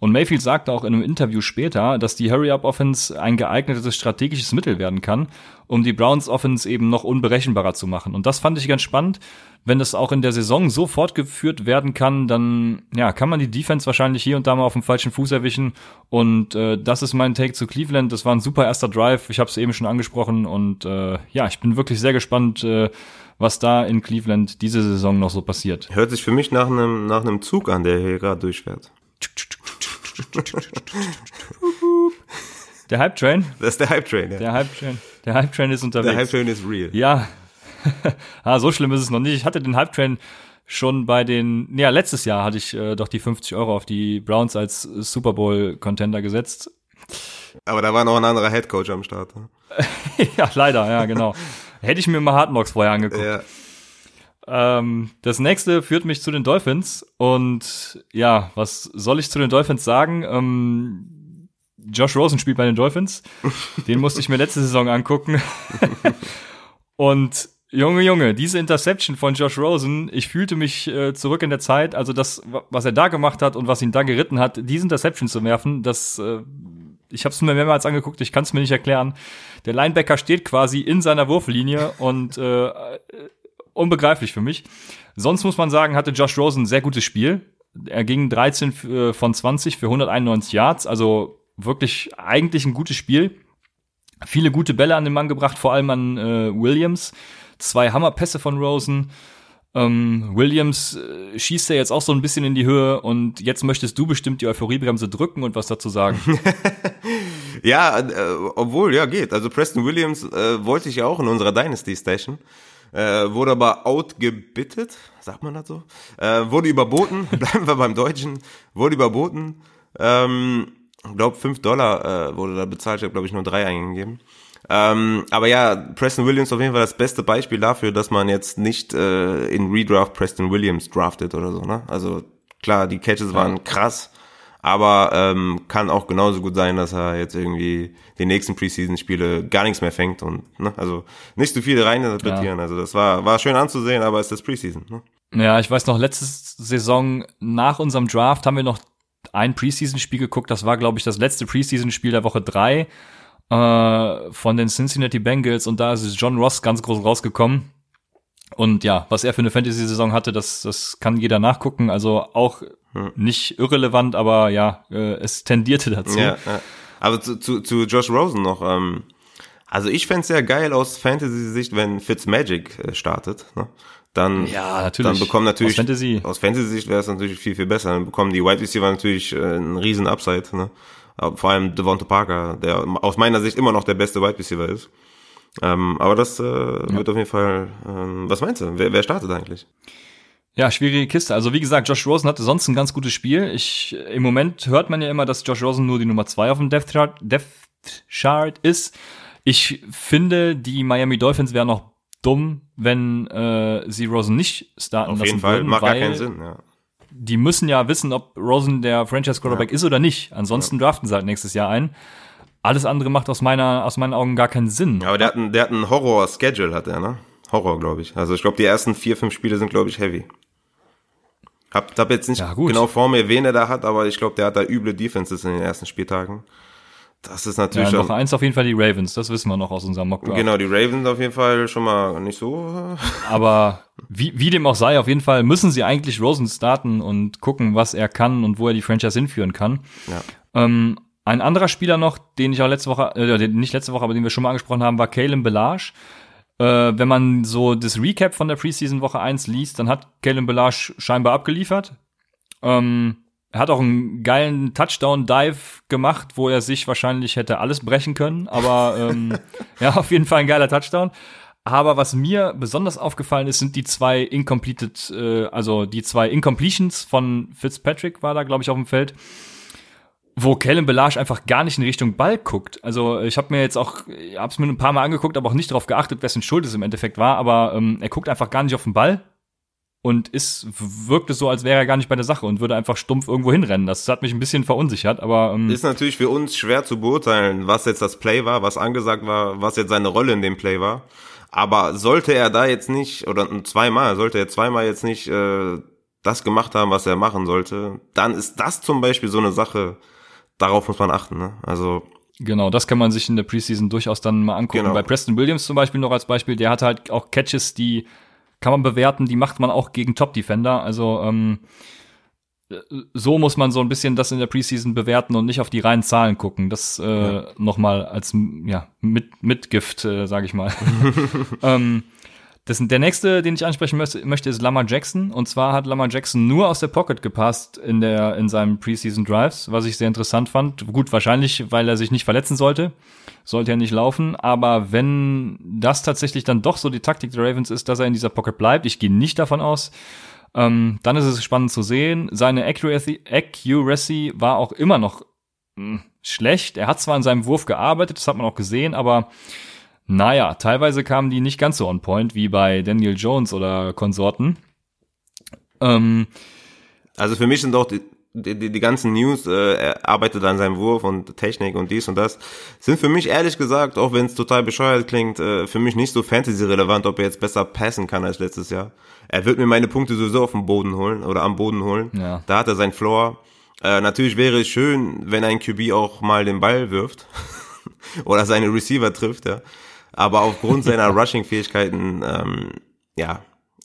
Und Mayfield sagte auch in einem Interview später, dass die Hurry-Up-Offense ein geeignetes strategisches Mittel werden kann, um die Browns-Offense eben noch unberechenbarer zu machen. Und das fand ich ganz spannend. Wenn das auch in der Saison so fortgeführt werden kann, dann ja, kann man die Defense wahrscheinlich hier und da mal auf dem falschen Fuß erwischen. Und äh, das ist mein Take zu Cleveland. Das war ein super erster Drive. Ich habe es eben schon angesprochen. Und äh, ja, ich bin wirklich sehr gespannt, äh, was da in Cleveland diese Saison noch so passiert. Hört sich für mich nach einem nach einem Zug an, der hier gerade durchfährt. Der Hype Train? Das ist der Hype Train, ja. Der Hype Train. Der Hype Train ist unterwegs. Der Hype Train ist real. Ja. ah, so schlimm ist es noch nicht. Ich hatte den Hype Train schon bei den, ja, letztes Jahr hatte ich äh, doch die 50 Euro auf die Browns als Super Bowl Contender gesetzt. Aber da war noch ein anderer Head Coach am Start. Ne? ja, leider, ja, genau. Hätte ich mir mal Hard Knocks vorher angeguckt. Ja. Ähm, das nächste führt mich zu den Dolphins. Und ja, was soll ich zu den Dolphins sagen? Ähm, Josh Rosen spielt bei den Dolphins. Den musste ich mir letzte Saison angucken. Und Junge, Junge, diese Interception von Josh Rosen, ich fühlte mich äh, zurück in der Zeit, also das, was er da gemacht hat und was ihn da geritten hat, diese Interception zu werfen, das, äh, ich habe es mir mehrmals angeguckt, ich kann es mir nicht erklären. Der Linebacker steht quasi in seiner Wurflinie und äh, unbegreiflich für mich. Sonst muss man sagen, hatte Josh Rosen ein sehr gutes Spiel. Er ging 13 äh, von 20 für 191 Yards, also wirklich eigentlich ein gutes Spiel. Viele gute Bälle an den Mann gebracht, vor allem an äh, Williams. Zwei Hammerpässe von Rosen. Ähm, Williams äh, schießt ja jetzt auch so ein bisschen in die Höhe und jetzt möchtest du bestimmt die Euphoriebremse drücken und was dazu sagen. ja, äh, obwohl, ja, geht. Also Preston Williams äh, wollte ich ja auch in unserer Dynasty Station. Äh, wurde aber outgebittet, sagt man das so? Äh, wurde überboten, bleiben wir beim Deutschen, wurde überboten. Ähm, glaube 5 Dollar äh, wurde da bezahlt, ich habe glaube ich nur drei eingegeben. Ähm, aber ja, Preston Williams auf jeden Fall das beste Beispiel dafür, dass man jetzt nicht äh, in Redraft Preston Williams draftet oder so. Ne? Also klar, die Catches waren krass, aber ähm, kann auch genauso gut sein, dass er jetzt irgendwie die nächsten Preseason-Spiele gar nichts mehr fängt und ne? also nicht zu viel reininterpretieren. Ja. Also das war war schön anzusehen, aber es ist Preseason. Ne? Ja, ich weiß noch, letzte Saison nach unserem Draft haben wir noch ein Preseason-Spiel geguckt. Das war, glaube ich, das letzte Preseason-Spiel der Woche drei äh, von den Cincinnati Bengals und da ist John Ross ganz groß rausgekommen. Und ja, was er für eine Fantasy-Saison hatte, das, das kann jeder nachgucken. Also auch hm. nicht irrelevant, aber ja, äh, es tendierte dazu. Ja, ja. Aber zu, zu, zu Josh Rosen noch. Ähm, also ich fände sehr geil aus Fantasy-Sicht, wenn Fitzmagic äh, startet. Ne? Dann, ja, natürlich. dann bekommen natürlich aus Fantasy, Fantasy-Sicht wäre es natürlich viel, viel besser. Dann bekommen die Wide Receiver natürlich äh, einen riesen Upside. Ne? Vor allem Devonta Parker, der aus meiner Sicht immer noch der beste Wide Receiver ist. Ähm, aber das äh, ja. wird auf jeden Fall. Ähm, was meinst du? Wer, wer startet eigentlich? Ja, schwierige Kiste. Also wie gesagt, Josh Rosen hatte sonst ein ganz gutes Spiel. Ich im Moment hört man ja immer, dass Josh Rosen nur die Nummer zwei auf dem Depth Chart, Depth Chart ist. Ich finde, die Miami Dolphins wären noch dumm, wenn äh, sie Rosen nicht starten Auf jeden Fall, würden, macht gar keinen Sinn, ja die müssen ja wissen, ob Rosen der Franchise Quarterback ja. ist oder nicht. Ansonsten ja. draften sie halt nächstes Jahr ein. Alles andere macht aus meiner, aus meinen Augen gar keinen Sinn. Ja, aber der hat einen, der hat einen Horror-Schedule, hat er, ne? Horror, glaube ich. Also ich glaube, die ersten vier, fünf Spiele sind, glaube ich, heavy. Hab, hab jetzt nicht ja, genau vor mir, wen er da hat, aber ich glaube, der hat da üble Defenses in den ersten Spieltagen. Das ist natürlich ja, Woche eins auf jeden Fall die Ravens, das wissen wir noch aus unserem Mock Genau, die Ravens auf jeden Fall schon mal nicht so. Aber wie, wie dem auch sei, auf jeden Fall müssen sie eigentlich Rosen starten und gucken, was er kann und wo er die Franchise hinführen kann. Ja. Ähm, ein anderer Spieler noch, den ich auch letzte Woche, äh, nicht letzte Woche, aber den wir schon mal angesprochen haben, war Kalen Belage. Äh, wenn man so das Recap von der Preseason Woche 1 liest, dann hat Kalen Belage scheinbar abgeliefert. Ähm, er hat auch einen geilen Touchdown-Dive gemacht, wo er sich wahrscheinlich hätte alles brechen können. Aber ähm, ja, auf jeden Fall ein geiler Touchdown. Aber was mir besonders aufgefallen ist, sind die zwei incompleted, äh, also die zwei Incompletions von Fitzpatrick war da, glaube ich, auf dem Feld, wo Kellen Belage einfach gar nicht in Richtung Ball guckt. Also ich habe mir jetzt auch, habe es mir ein paar Mal angeguckt, aber auch nicht darauf geachtet, wessen Schuld es im Endeffekt war. Aber ähm, er guckt einfach gar nicht auf den Ball, und ist wirkte so, als wäre er gar nicht bei der Sache und würde einfach stumpf irgendwo hinrennen. Das hat mich ein bisschen verunsichert, aber ähm, ist natürlich für uns schwer zu beurteilen, was jetzt das Play war, was angesagt war, was jetzt seine Rolle in dem Play war. Aber sollte er da jetzt nicht oder zweimal, sollte er zweimal jetzt nicht äh, das gemacht haben, was er machen sollte, dann ist das zum Beispiel so eine Sache, darauf muss man achten. Ne? Also Genau, das kann man sich in der Preseason durchaus dann mal angucken. Genau. Bei Preston Williams zum Beispiel noch als Beispiel, der hat halt auch Catches, die kann man bewerten, die macht man auch gegen Top-Defender. Also ähm, so muss man so ein bisschen das in der Preseason bewerten und nicht auf die reinen Zahlen gucken. Das äh, ja. noch mal als ja mit Mitgift, äh, sage ich mal. ähm, das, der nächste, den ich ansprechen möchte, ist Lamar Jackson. Und zwar hat Lamar Jackson nur aus der Pocket gepasst in, der, in seinem Preseason Drives, was ich sehr interessant fand. Gut, wahrscheinlich, weil er sich nicht verletzen sollte. Sollte er nicht laufen. Aber wenn das tatsächlich dann doch so die Taktik der Ravens ist, dass er in dieser Pocket bleibt, ich gehe nicht davon aus, ähm, dann ist es spannend zu sehen. Seine Accuracy, Accuracy war auch immer noch mh, hm, schlecht. Er hat zwar in seinem Wurf gearbeitet, das hat man auch gesehen, aber naja, teilweise kamen die nicht ganz so on point wie bei Daniel Jones oder Konsorten. Ähm, also für mich sind auch die, die, die ganzen News, äh, er arbeitet an seinem Wurf und Technik und dies und das, sind für mich ehrlich gesagt, auch wenn es total bescheuert klingt, äh, für mich nicht so Fantasy-relevant, ob er jetzt besser passen kann als letztes Jahr. Er wird mir meine Punkte sowieso auf den Boden holen oder am Boden holen. Ja. Da hat er sein Floor. Äh, natürlich wäre es schön, wenn ein QB auch mal den Ball wirft oder seine Receiver trifft, ja. Aber aufgrund seiner Rushing-Fähigkeiten, ähm, ja,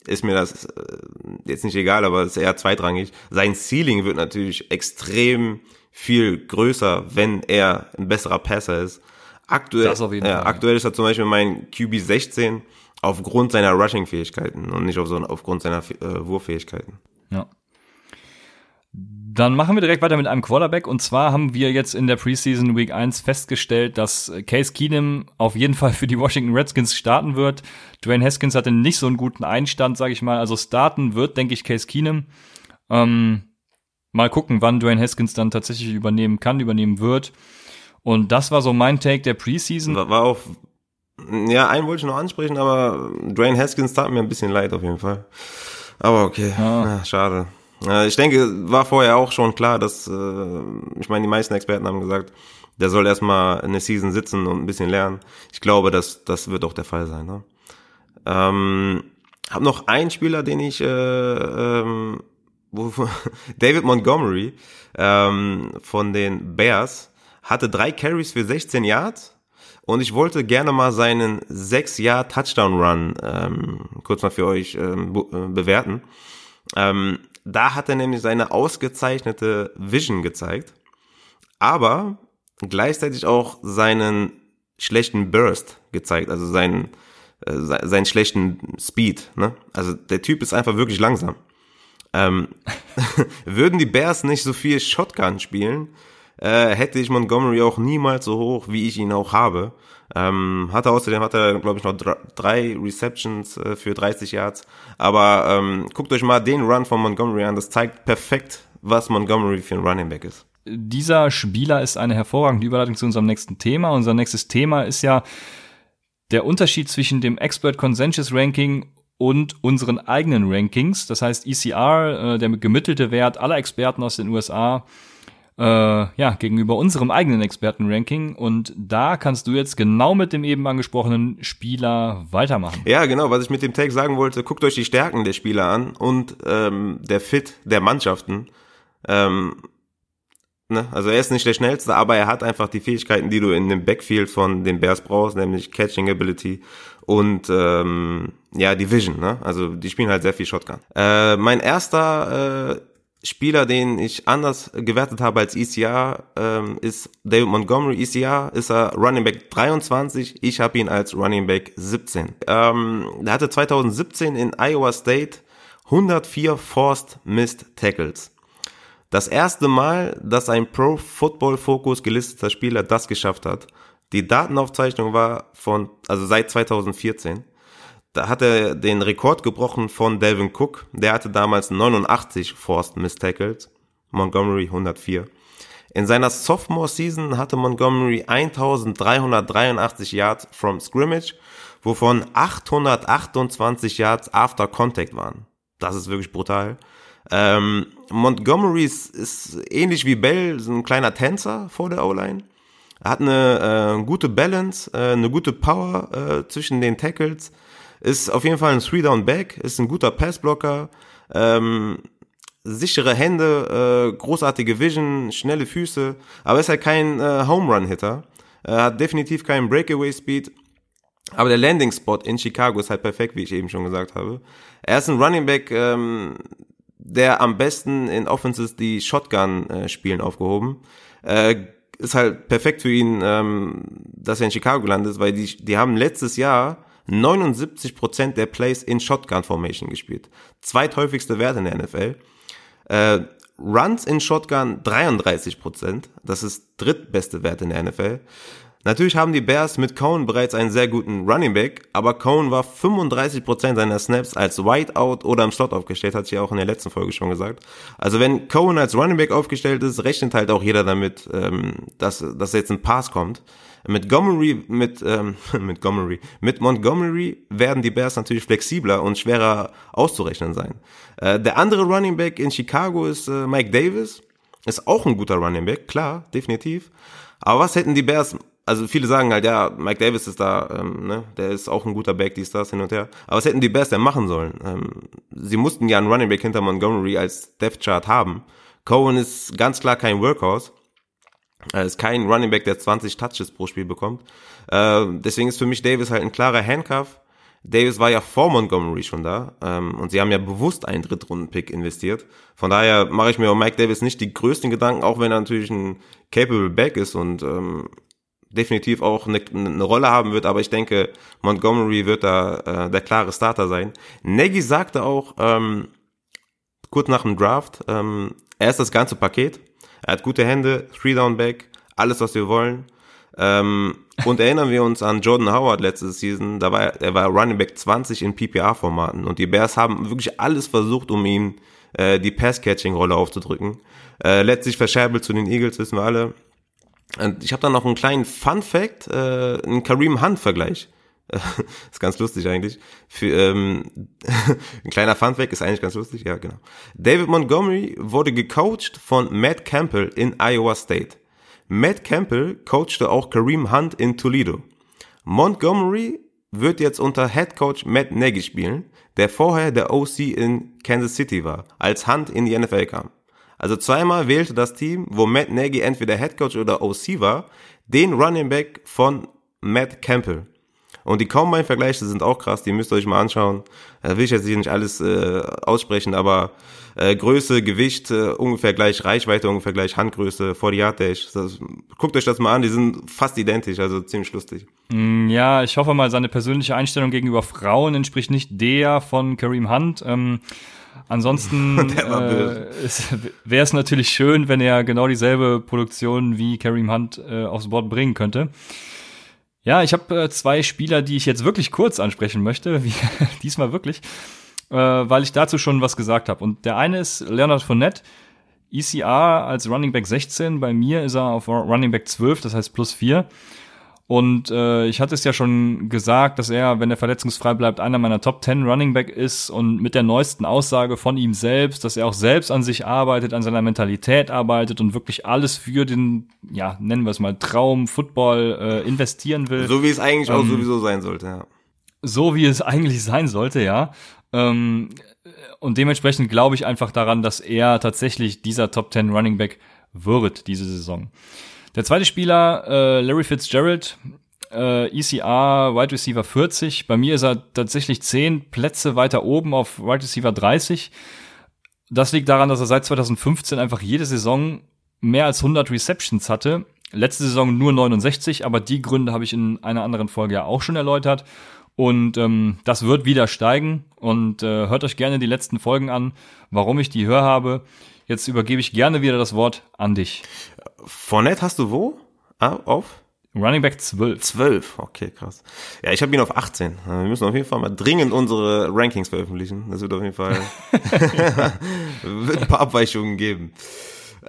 ist mir das äh, jetzt nicht egal, aber es ist eher zweitrangig. Sein Ceiling wird natürlich extrem viel größer, wenn er ein besserer Passer ist. Aktuell, ja, aktuell ist er zum Beispiel mein QB 16 aufgrund seiner Rushing-Fähigkeiten und nicht auf so, aufgrund seiner äh, Wurffähigkeiten. Ja. Dann machen wir direkt weiter mit einem Quarterback. Und zwar haben wir jetzt in der Preseason Week 1 festgestellt, dass Case Keenum auf jeden Fall für die Washington Redskins starten wird. Dwayne Haskins hatte nicht so einen guten Einstand, sage ich mal. Also starten wird, denke ich, Case Keenum. Ähm, mal gucken, wann Dwayne Haskins dann tatsächlich übernehmen kann, übernehmen wird. Und das war so mein Take der Preseason. War, war auch, ja, einen wollte ich noch ansprechen, aber Dwayne Haskins tat mir ein bisschen leid auf jeden Fall. Aber okay, ja. Ja, schade. Ich denke, war vorher auch schon klar, dass, äh, ich meine, die meisten Experten haben gesagt, der soll erstmal eine Season sitzen und ein bisschen lernen. Ich glaube, dass das wird auch der Fall sein. Ne? Ähm, hab noch einen Spieler, den ich, äh, ähm, David Montgomery ähm, von den Bears hatte drei Carries für 16 Yards und ich wollte gerne mal seinen 6 Yard Touchdown Run ähm, kurz mal für euch ähm, äh, bewerten. Ähm, da hat er nämlich seine ausgezeichnete Vision gezeigt, aber gleichzeitig auch seinen schlechten Burst gezeigt, also seinen, äh, seinen schlechten Speed. Ne? Also der Typ ist einfach wirklich langsam. Ähm, würden die Bears nicht so viel Shotgun spielen, äh, hätte ich Montgomery auch niemals so hoch, wie ich ihn auch habe. Ähm, hatte außerdem hat er, glaube ich, noch drei Receptions äh, für 30 Yards. Aber ähm, guckt euch mal den Run von Montgomery an. Das zeigt perfekt, was Montgomery für ein Running Back ist. Dieser Spieler ist eine hervorragende Überleitung zu unserem nächsten Thema. Unser nächstes Thema ist ja der Unterschied zwischen dem Expert Consensus Ranking und unseren eigenen Rankings. Das heißt, ECR, äh, der gemittelte Wert aller Experten aus den USA, äh, ja, gegenüber unserem eigenen Expertenranking. Und da kannst du jetzt genau mit dem eben angesprochenen Spieler weitermachen. Ja, genau, was ich mit dem Tag sagen wollte, guckt euch die Stärken der Spieler an und ähm, der Fit der Mannschaften. Ähm, ne? Also er ist nicht der schnellste, aber er hat einfach die Fähigkeiten, die du in dem Backfield von den Bears brauchst, nämlich Catching Ability und ähm, ja, die Vision. Ne? Also die spielen halt sehr viel Shotgun. Äh, mein erster äh, Spieler, den ich anders gewertet habe als ECR, ähm, ist David Montgomery. ECR ist er Running Back 23. Ich habe ihn als Running Back 17. Ähm, er hatte 2017 in Iowa State 104 Forced Missed Tackles. Das erste Mal, dass ein Pro Football Focus gelisteter Spieler das geschafft hat. Die Datenaufzeichnung war von, also seit 2014. Da hat er den Rekord gebrochen von Delvin Cook. Der hatte damals 89 Forced Miss Tackles. Montgomery 104. In seiner Sophomore Season hatte Montgomery 1383 Yards from Scrimmage, wovon 828 Yards after Contact waren. Das ist wirklich brutal. Ähm, Montgomery ist, ist, ähnlich wie Bell, so ein kleiner Tänzer vor der O-Line. Er hat eine äh, gute Balance, äh, eine gute Power äh, zwischen den Tackles ist auf jeden Fall ein Three-Down-Back, ist ein guter Passblocker, ähm, sichere Hände, äh, großartige Vision, schnelle Füße, aber ist halt kein äh, Home Run Hitter. Er hat definitiv keinen Breakaway Speed. Aber der Landing Spot in Chicago ist halt perfekt, wie ich eben schon gesagt habe. Er ist ein Running Back, ähm, der am besten in Offenses die Shotgun äh, aufgehoben. Äh, ist halt perfekt für ihn, ähm, dass er in Chicago gelandet ist, weil die, die haben letztes Jahr 79% der Plays in Shotgun Formation gespielt. Zweithäufigste Wert in der NFL. Äh, Runs in Shotgun 33%. Das ist drittbeste Wert in der NFL. Natürlich haben die Bears mit Cohen bereits einen sehr guten Running Back, aber Cohen war 35% seiner Snaps als Whiteout oder im Slot aufgestellt, hat sie auch in der letzten Folge schon gesagt. Also wenn Cohen als Running Back aufgestellt ist, rechnet halt auch jeder damit, ähm, dass, dass jetzt ein Pass kommt. Montgomery, mit, ähm, Montgomery, mit Montgomery werden die Bears natürlich flexibler und schwerer auszurechnen sein. Äh, der andere Running Back in Chicago ist äh, Mike Davis. Ist auch ein guter Running Back, klar, definitiv. Aber was hätten die Bears also viele sagen halt, ja, Mike Davis ist da, ähm, ne, der ist auch ein guter Back, dies, das, hin und her. Aber was hätten die Bears denn machen sollen? Ähm, sie mussten ja einen Running Back hinter Montgomery als Death Chart haben. Cohen ist ganz klar kein Workhorse. Er ist kein Running Back, der 20 Touches pro Spiel bekommt. Äh, deswegen ist für mich Davis halt ein klarer Handcuff. Davis war ja vor Montgomery schon da ähm, und sie haben ja bewusst einen Drittrunden-Pick investiert. Von daher mache ich mir um Mike Davis nicht die größten Gedanken, auch wenn er natürlich ein capable Back ist und ähm, definitiv auch eine, eine Rolle haben wird, aber ich denke, Montgomery wird da äh, der klare Starter sein. Nagy sagte auch ähm, kurz nach dem Draft, ähm, er ist das ganze Paket. Er hat gute Hände, Three-Down-Back, alles, was wir wollen. Ähm, und erinnern wir uns an Jordan Howard letzte Season, da war er war Running Back 20 in PPR-Formaten und die Bears haben wirklich alles versucht, um ihm äh, die Pass-Catching-Rolle aufzudrücken. Äh, letztlich verscherbelt zu den Eagles, wissen wir alle. Und ich habe dann noch einen kleinen Fun Fact, äh, einen Kareem Hunt Vergleich. ist ganz lustig eigentlich. Für, ähm, ein kleiner Fun Fact ist eigentlich ganz lustig, ja genau. David Montgomery wurde gecoacht von Matt Campbell in Iowa State. Matt Campbell coachte auch Kareem Hunt in Toledo. Montgomery wird jetzt unter Head Coach Matt Nagy spielen, der vorher der OC in Kansas City war, als Hunt in die NFL kam. Also zweimal wählte das Team, wo Matt Nagy entweder Head Coach oder OC war, den Running Back von Matt Campbell. Und die Combine-Vergleiche sind auch krass, die müsst ihr euch mal anschauen. Da will ich jetzt hier nicht alles äh, aussprechen, aber äh, Größe, Gewicht äh, ungefähr gleich, Reichweite ungefähr gleich, Handgröße, 40 Yard Dash. Das, guckt euch das mal an, die sind fast identisch, also ziemlich lustig. Mm, ja, ich hoffe mal, seine persönliche Einstellung gegenüber Frauen entspricht nicht der von Kareem Hunt. Ähm, Ansonsten äh, wäre es natürlich schön, wenn er genau dieselbe Produktion wie Kareem Hunt äh, aufs Board bringen könnte. Ja, ich habe äh, zwei Spieler, die ich jetzt wirklich kurz ansprechen möchte, wie, diesmal wirklich, äh, weil ich dazu schon was gesagt habe. Und der eine ist Leonard Fournette, ECR als Running Back 16. Bei mir ist er auf Running Back 12, das heißt plus 4. Und äh, ich hatte es ja schon gesagt, dass er, wenn er verletzungsfrei bleibt, einer meiner Top 10 Running Back ist und mit der neuesten Aussage von ihm selbst, dass er auch selbst an sich arbeitet, an seiner Mentalität arbeitet und wirklich alles für den, ja, nennen wir es mal, Traum, Football äh, investieren will. So wie es eigentlich ähm, auch sowieso sein sollte, ja. So wie es eigentlich sein sollte, ja. Ähm, und dementsprechend glaube ich einfach daran, dass er tatsächlich dieser Top 10 Running Back wird diese Saison. Der zweite Spieler, äh, Larry Fitzgerald, äh, ECR Wide Receiver 40. Bei mir ist er tatsächlich zehn Plätze weiter oben auf Wide Receiver 30. Das liegt daran, dass er seit 2015 einfach jede Saison mehr als 100 Receptions hatte. Letzte Saison nur 69, aber die Gründe habe ich in einer anderen Folge ja auch schon erläutert. Und ähm, das wird wieder steigen. Und äh, hört euch gerne die letzten Folgen an, warum ich die höher habe. Jetzt übergebe ich gerne wieder das Wort an dich. Fournette hast du wo? Ah, auf? Running Back 12. 12, okay, krass. Ja, ich habe ihn auf 18. Wir müssen auf jeden Fall mal dringend unsere Rankings veröffentlichen. Das wird auf jeden Fall wird ein paar Abweichungen geben.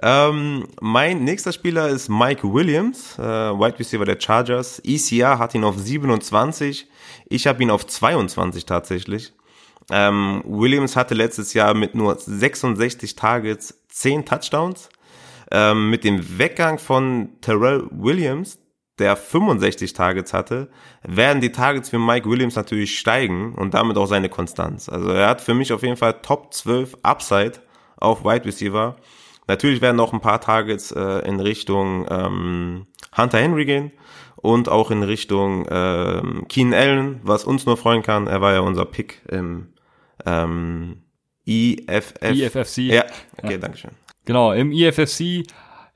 Ähm, mein nächster Spieler ist Mike Williams, äh, Wide Receiver der Chargers. ECR hat ihn auf 27. Ich habe ihn auf 22 tatsächlich. Ähm, Williams hatte letztes Jahr mit nur 66 Targets 10 Touchdowns. Ähm, mit dem Weggang von Terrell Williams, der 65 Targets hatte, werden die Targets für Mike Williams natürlich steigen und damit auch seine Konstanz. Also er hat für mich auf jeden Fall Top 12 Upside auf Wide Receiver. Natürlich werden noch ein paar Targets äh, in Richtung ähm, Hunter Henry gehen und auch in Richtung ähm, Keenan Allen, was uns nur freuen kann. Er war ja unser Pick im ähm, IFF. IFFC. Ja, okay, ja. danke schön. Genau, im IFFC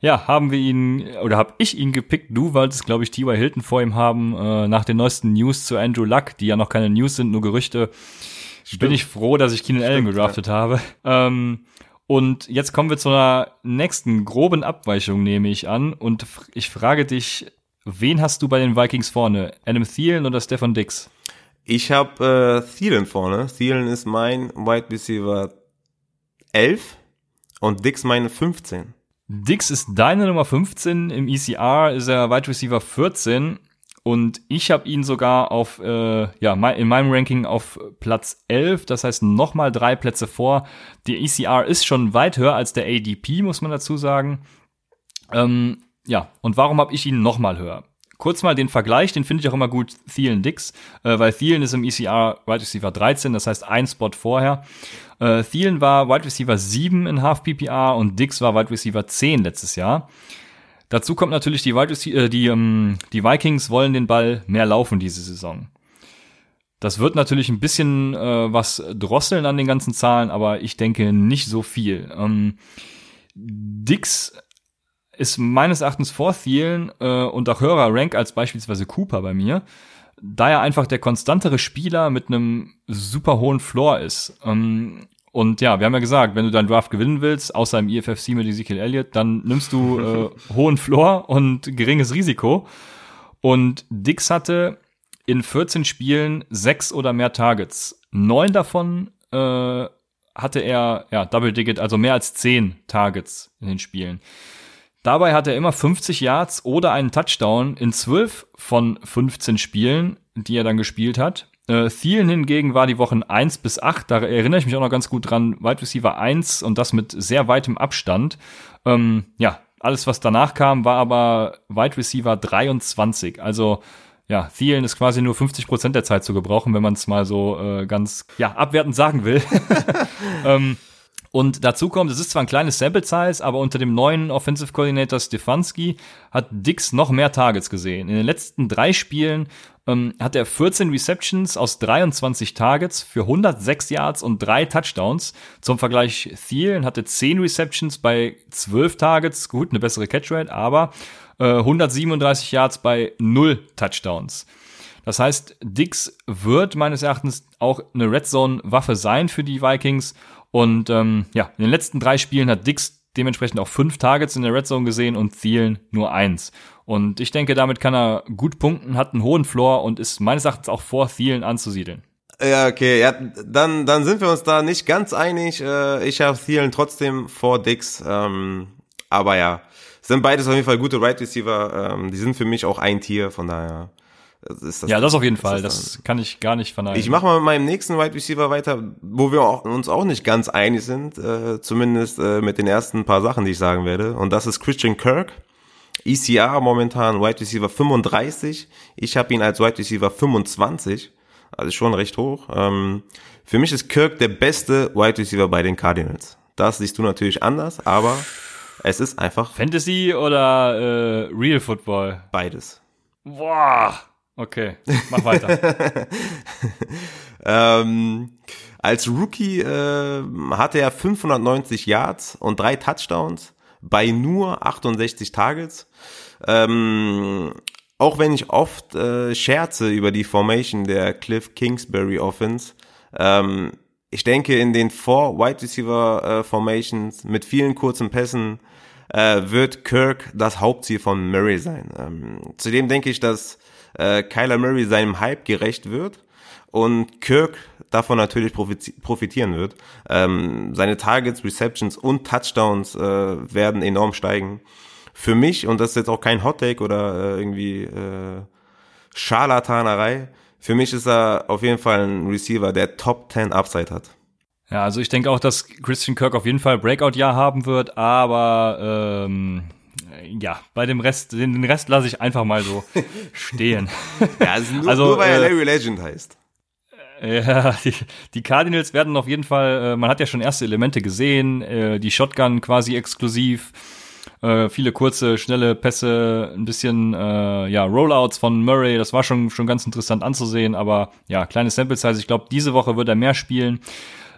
ja, haben wir ihn oder habe ich ihn gepickt. Du wolltest, glaube ich, T.Y. Hilton vor ihm haben äh, nach den neuesten News zu Andrew Luck, die ja noch keine News sind, nur Gerüchte. Stimmt. Bin ich froh, dass ich Keenan Allen gedraftet ja. habe. Ähm, und jetzt kommen wir zu einer nächsten groben Abweichung, nehme ich an. Und ich frage dich, wen hast du bei den Vikings vorne? Adam Thielen oder Stefan Dix? Ich habe äh, Thielen vorne. Thielen ist mein Wide Receiver 11 und Dix meine 15. Dix ist deine Nummer 15, im ECR ist er Wide Receiver 14 und ich habe ihn sogar auf, äh, ja, in meinem Ranking auf Platz 11, das heißt nochmal drei Plätze vor. Die ECR ist schon weit höher als der ADP, muss man dazu sagen. Ähm, ja, und warum habe ich ihn nochmal höher? Kurz mal den Vergleich, den finde ich auch immer gut, Thielen Dix, äh, weil Thielen ist im ECR Wide Receiver 13, das heißt ein Spot vorher. Äh, Thielen war Wide Receiver 7 in Half PPR und Dix war Wide Receiver 10 letztes Jahr. Dazu kommt natürlich die, Wide äh, die, ähm, die Vikings wollen den Ball mehr laufen diese Saison. Das wird natürlich ein bisschen äh, was drosseln an den ganzen Zahlen, aber ich denke nicht so viel. Ähm, Dix ist meines Erachtens vor Thielen äh, und auch höherer Rank als beispielsweise Cooper bei mir da er einfach der konstantere Spieler mit einem super hohen Floor ist. Ähm, und ja, wir haben ja gesagt, wenn du deinen Draft gewinnen willst, außer im IFFC mit Ezekiel Elliott, dann nimmst du äh, hohen Floor und geringes Risiko. Und Dix hatte in 14 Spielen sechs oder mehr Targets. Neun davon äh, hatte er ja Double Digit, also mehr als zehn Targets in den Spielen. Dabei hat er immer 50 Yards oder einen Touchdown in 12 von 15 Spielen, die er dann gespielt hat. Äh, Thielen hingegen war die Wochen 1 bis 8, da erinnere ich mich auch noch ganz gut dran, Wide Receiver 1 und das mit sehr weitem Abstand. Ähm, ja, alles was danach kam, war aber Wide Receiver 23. Also ja, Thielen ist quasi nur 50 Prozent der Zeit zu gebrauchen, wenn man es mal so äh, ganz ja abwertend sagen will. ähm, und dazu kommt, es ist zwar ein kleines Sample Size, aber unter dem neuen Offensive Coordinator Stefanski hat Dix noch mehr Targets gesehen. In den letzten drei Spielen ähm, hat er 14 Receptions aus 23 Targets für 106 Yards und drei Touchdowns. Zum Vergleich, Thielen hatte 10 Receptions bei 12 Targets, gut, eine bessere Catchrate, aber äh, 137 Yards bei 0 Touchdowns. Das heißt, Dix wird meines Erachtens auch eine Red Zone Waffe sein für die Vikings und ähm, ja, in den letzten drei Spielen hat Dix dementsprechend auch fünf Targets in der Red Zone gesehen und Thielen nur eins. Und ich denke, damit kann er gut punkten, hat einen hohen Floor und ist meines Erachtens auch vor Thielen anzusiedeln. Ja, okay, ja, dann, dann sind wir uns da nicht ganz einig. Äh, ich habe Thielen trotzdem vor Dix. Ähm, aber ja, sind beides auf jeden Fall gute Right Receiver. Ähm, die sind für mich auch ein Tier, von daher das ja, das auf jeden Fall. Das kann ich gar nicht verneinen. Ich mache mal mit meinem nächsten Wide Receiver weiter, wo wir auch, uns auch nicht ganz einig sind, äh, zumindest äh, mit den ersten paar Sachen, die ich sagen werde. Und das ist Christian Kirk. ECR momentan Wide Receiver 35. Ich habe ihn als Wide Receiver 25. Also schon recht hoch. Ähm, für mich ist Kirk der beste Wide Receiver bei den Cardinals. Das siehst du natürlich anders, aber es ist einfach. Fantasy oder äh, Real Football? Beides. Boah. Okay, mach weiter. ähm, als Rookie äh, hatte er 590 Yards und drei Touchdowns bei nur 68 Targets. Ähm, auch wenn ich oft äh, scherze über die Formation der Cliff Kingsbury Offense, ähm, ich denke in den four Wide Receiver äh, Formations mit vielen kurzen Pässen äh, wird Kirk das Hauptziel von Murray sein. Ähm, zudem denke ich, dass äh, Kyler Murray seinem Hype gerecht wird und Kirk davon natürlich profitieren wird. Ähm, seine Targets, Receptions und Touchdowns äh, werden enorm steigen. Für mich, und das ist jetzt auch kein Hottake oder äh, irgendwie äh, Scharlatanerei, für mich ist er auf jeden Fall ein Receiver, der Top 10 Upside hat. Ja, also ich denke auch, dass Christian Kirk auf jeden Fall Breakout-Jahr haben wird, aber ähm, ja, bei dem Rest, den, den Rest lasse ich einfach mal so stehen. ja, also nur, also, nur weil er äh, Larry Legend heißt. Ja, die, die Cardinals werden auf jeden Fall, äh, man hat ja schon erste Elemente gesehen, äh, die Shotgun quasi exklusiv, äh, viele kurze, schnelle Pässe, ein bisschen äh, ja Rollouts von Murray, das war schon schon ganz interessant anzusehen, aber ja, kleine Sample Size, ich glaube, diese Woche wird er mehr spielen.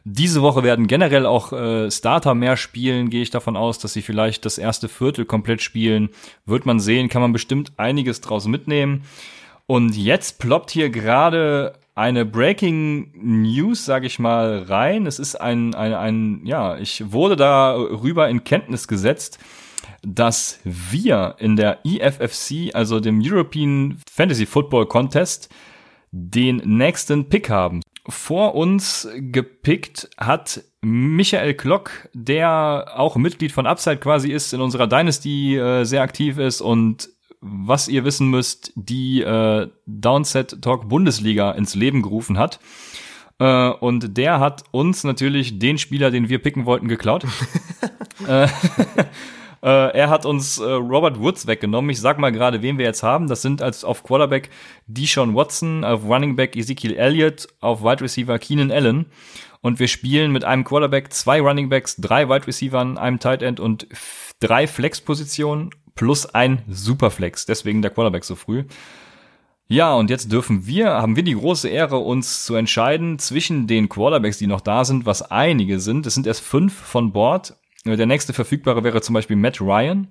Diese Woche werden generell auch äh, Starter mehr spielen, gehe ich davon aus, dass sie vielleicht das erste Viertel komplett spielen. Wird man sehen, kann man bestimmt einiges draus mitnehmen. Und jetzt ploppt hier gerade eine Breaking News, sage ich mal, rein. Es ist ein, ein, ein, ja, ich wurde darüber in Kenntnis gesetzt, dass wir in der EFFC, also dem European Fantasy Football Contest, den nächsten Pick haben. Vor uns gepickt hat Michael Klock, der auch Mitglied von Upside quasi ist, in unserer Dynasty äh, sehr aktiv ist und was ihr wissen müsst, die äh, Downset Talk Bundesliga ins Leben gerufen hat. Äh, und der hat uns natürlich den Spieler, den wir picken wollten, geklaut. äh, äh, er hat uns äh, Robert Woods weggenommen. Ich sag mal gerade, wen wir jetzt haben. Das sind als auf Quarterback Deshaun Watson, auf Running Back Ezekiel Elliott, auf Wide Receiver Keenan Allen. Und wir spielen mit einem Quarterback, zwei Running Backs, drei Wide Receiver, einem Tight End und drei Flex-Positionen plus ein Superflex. Deswegen der Quarterback so früh. Ja, und jetzt dürfen wir, haben wir die große Ehre, uns zu entscheiden zwischen den Quarterbacks, die noch da sind, was einige sind. Es sind erst fünf von Bord der nächste verfügbare wäre zum Beispiel Matt Ryan.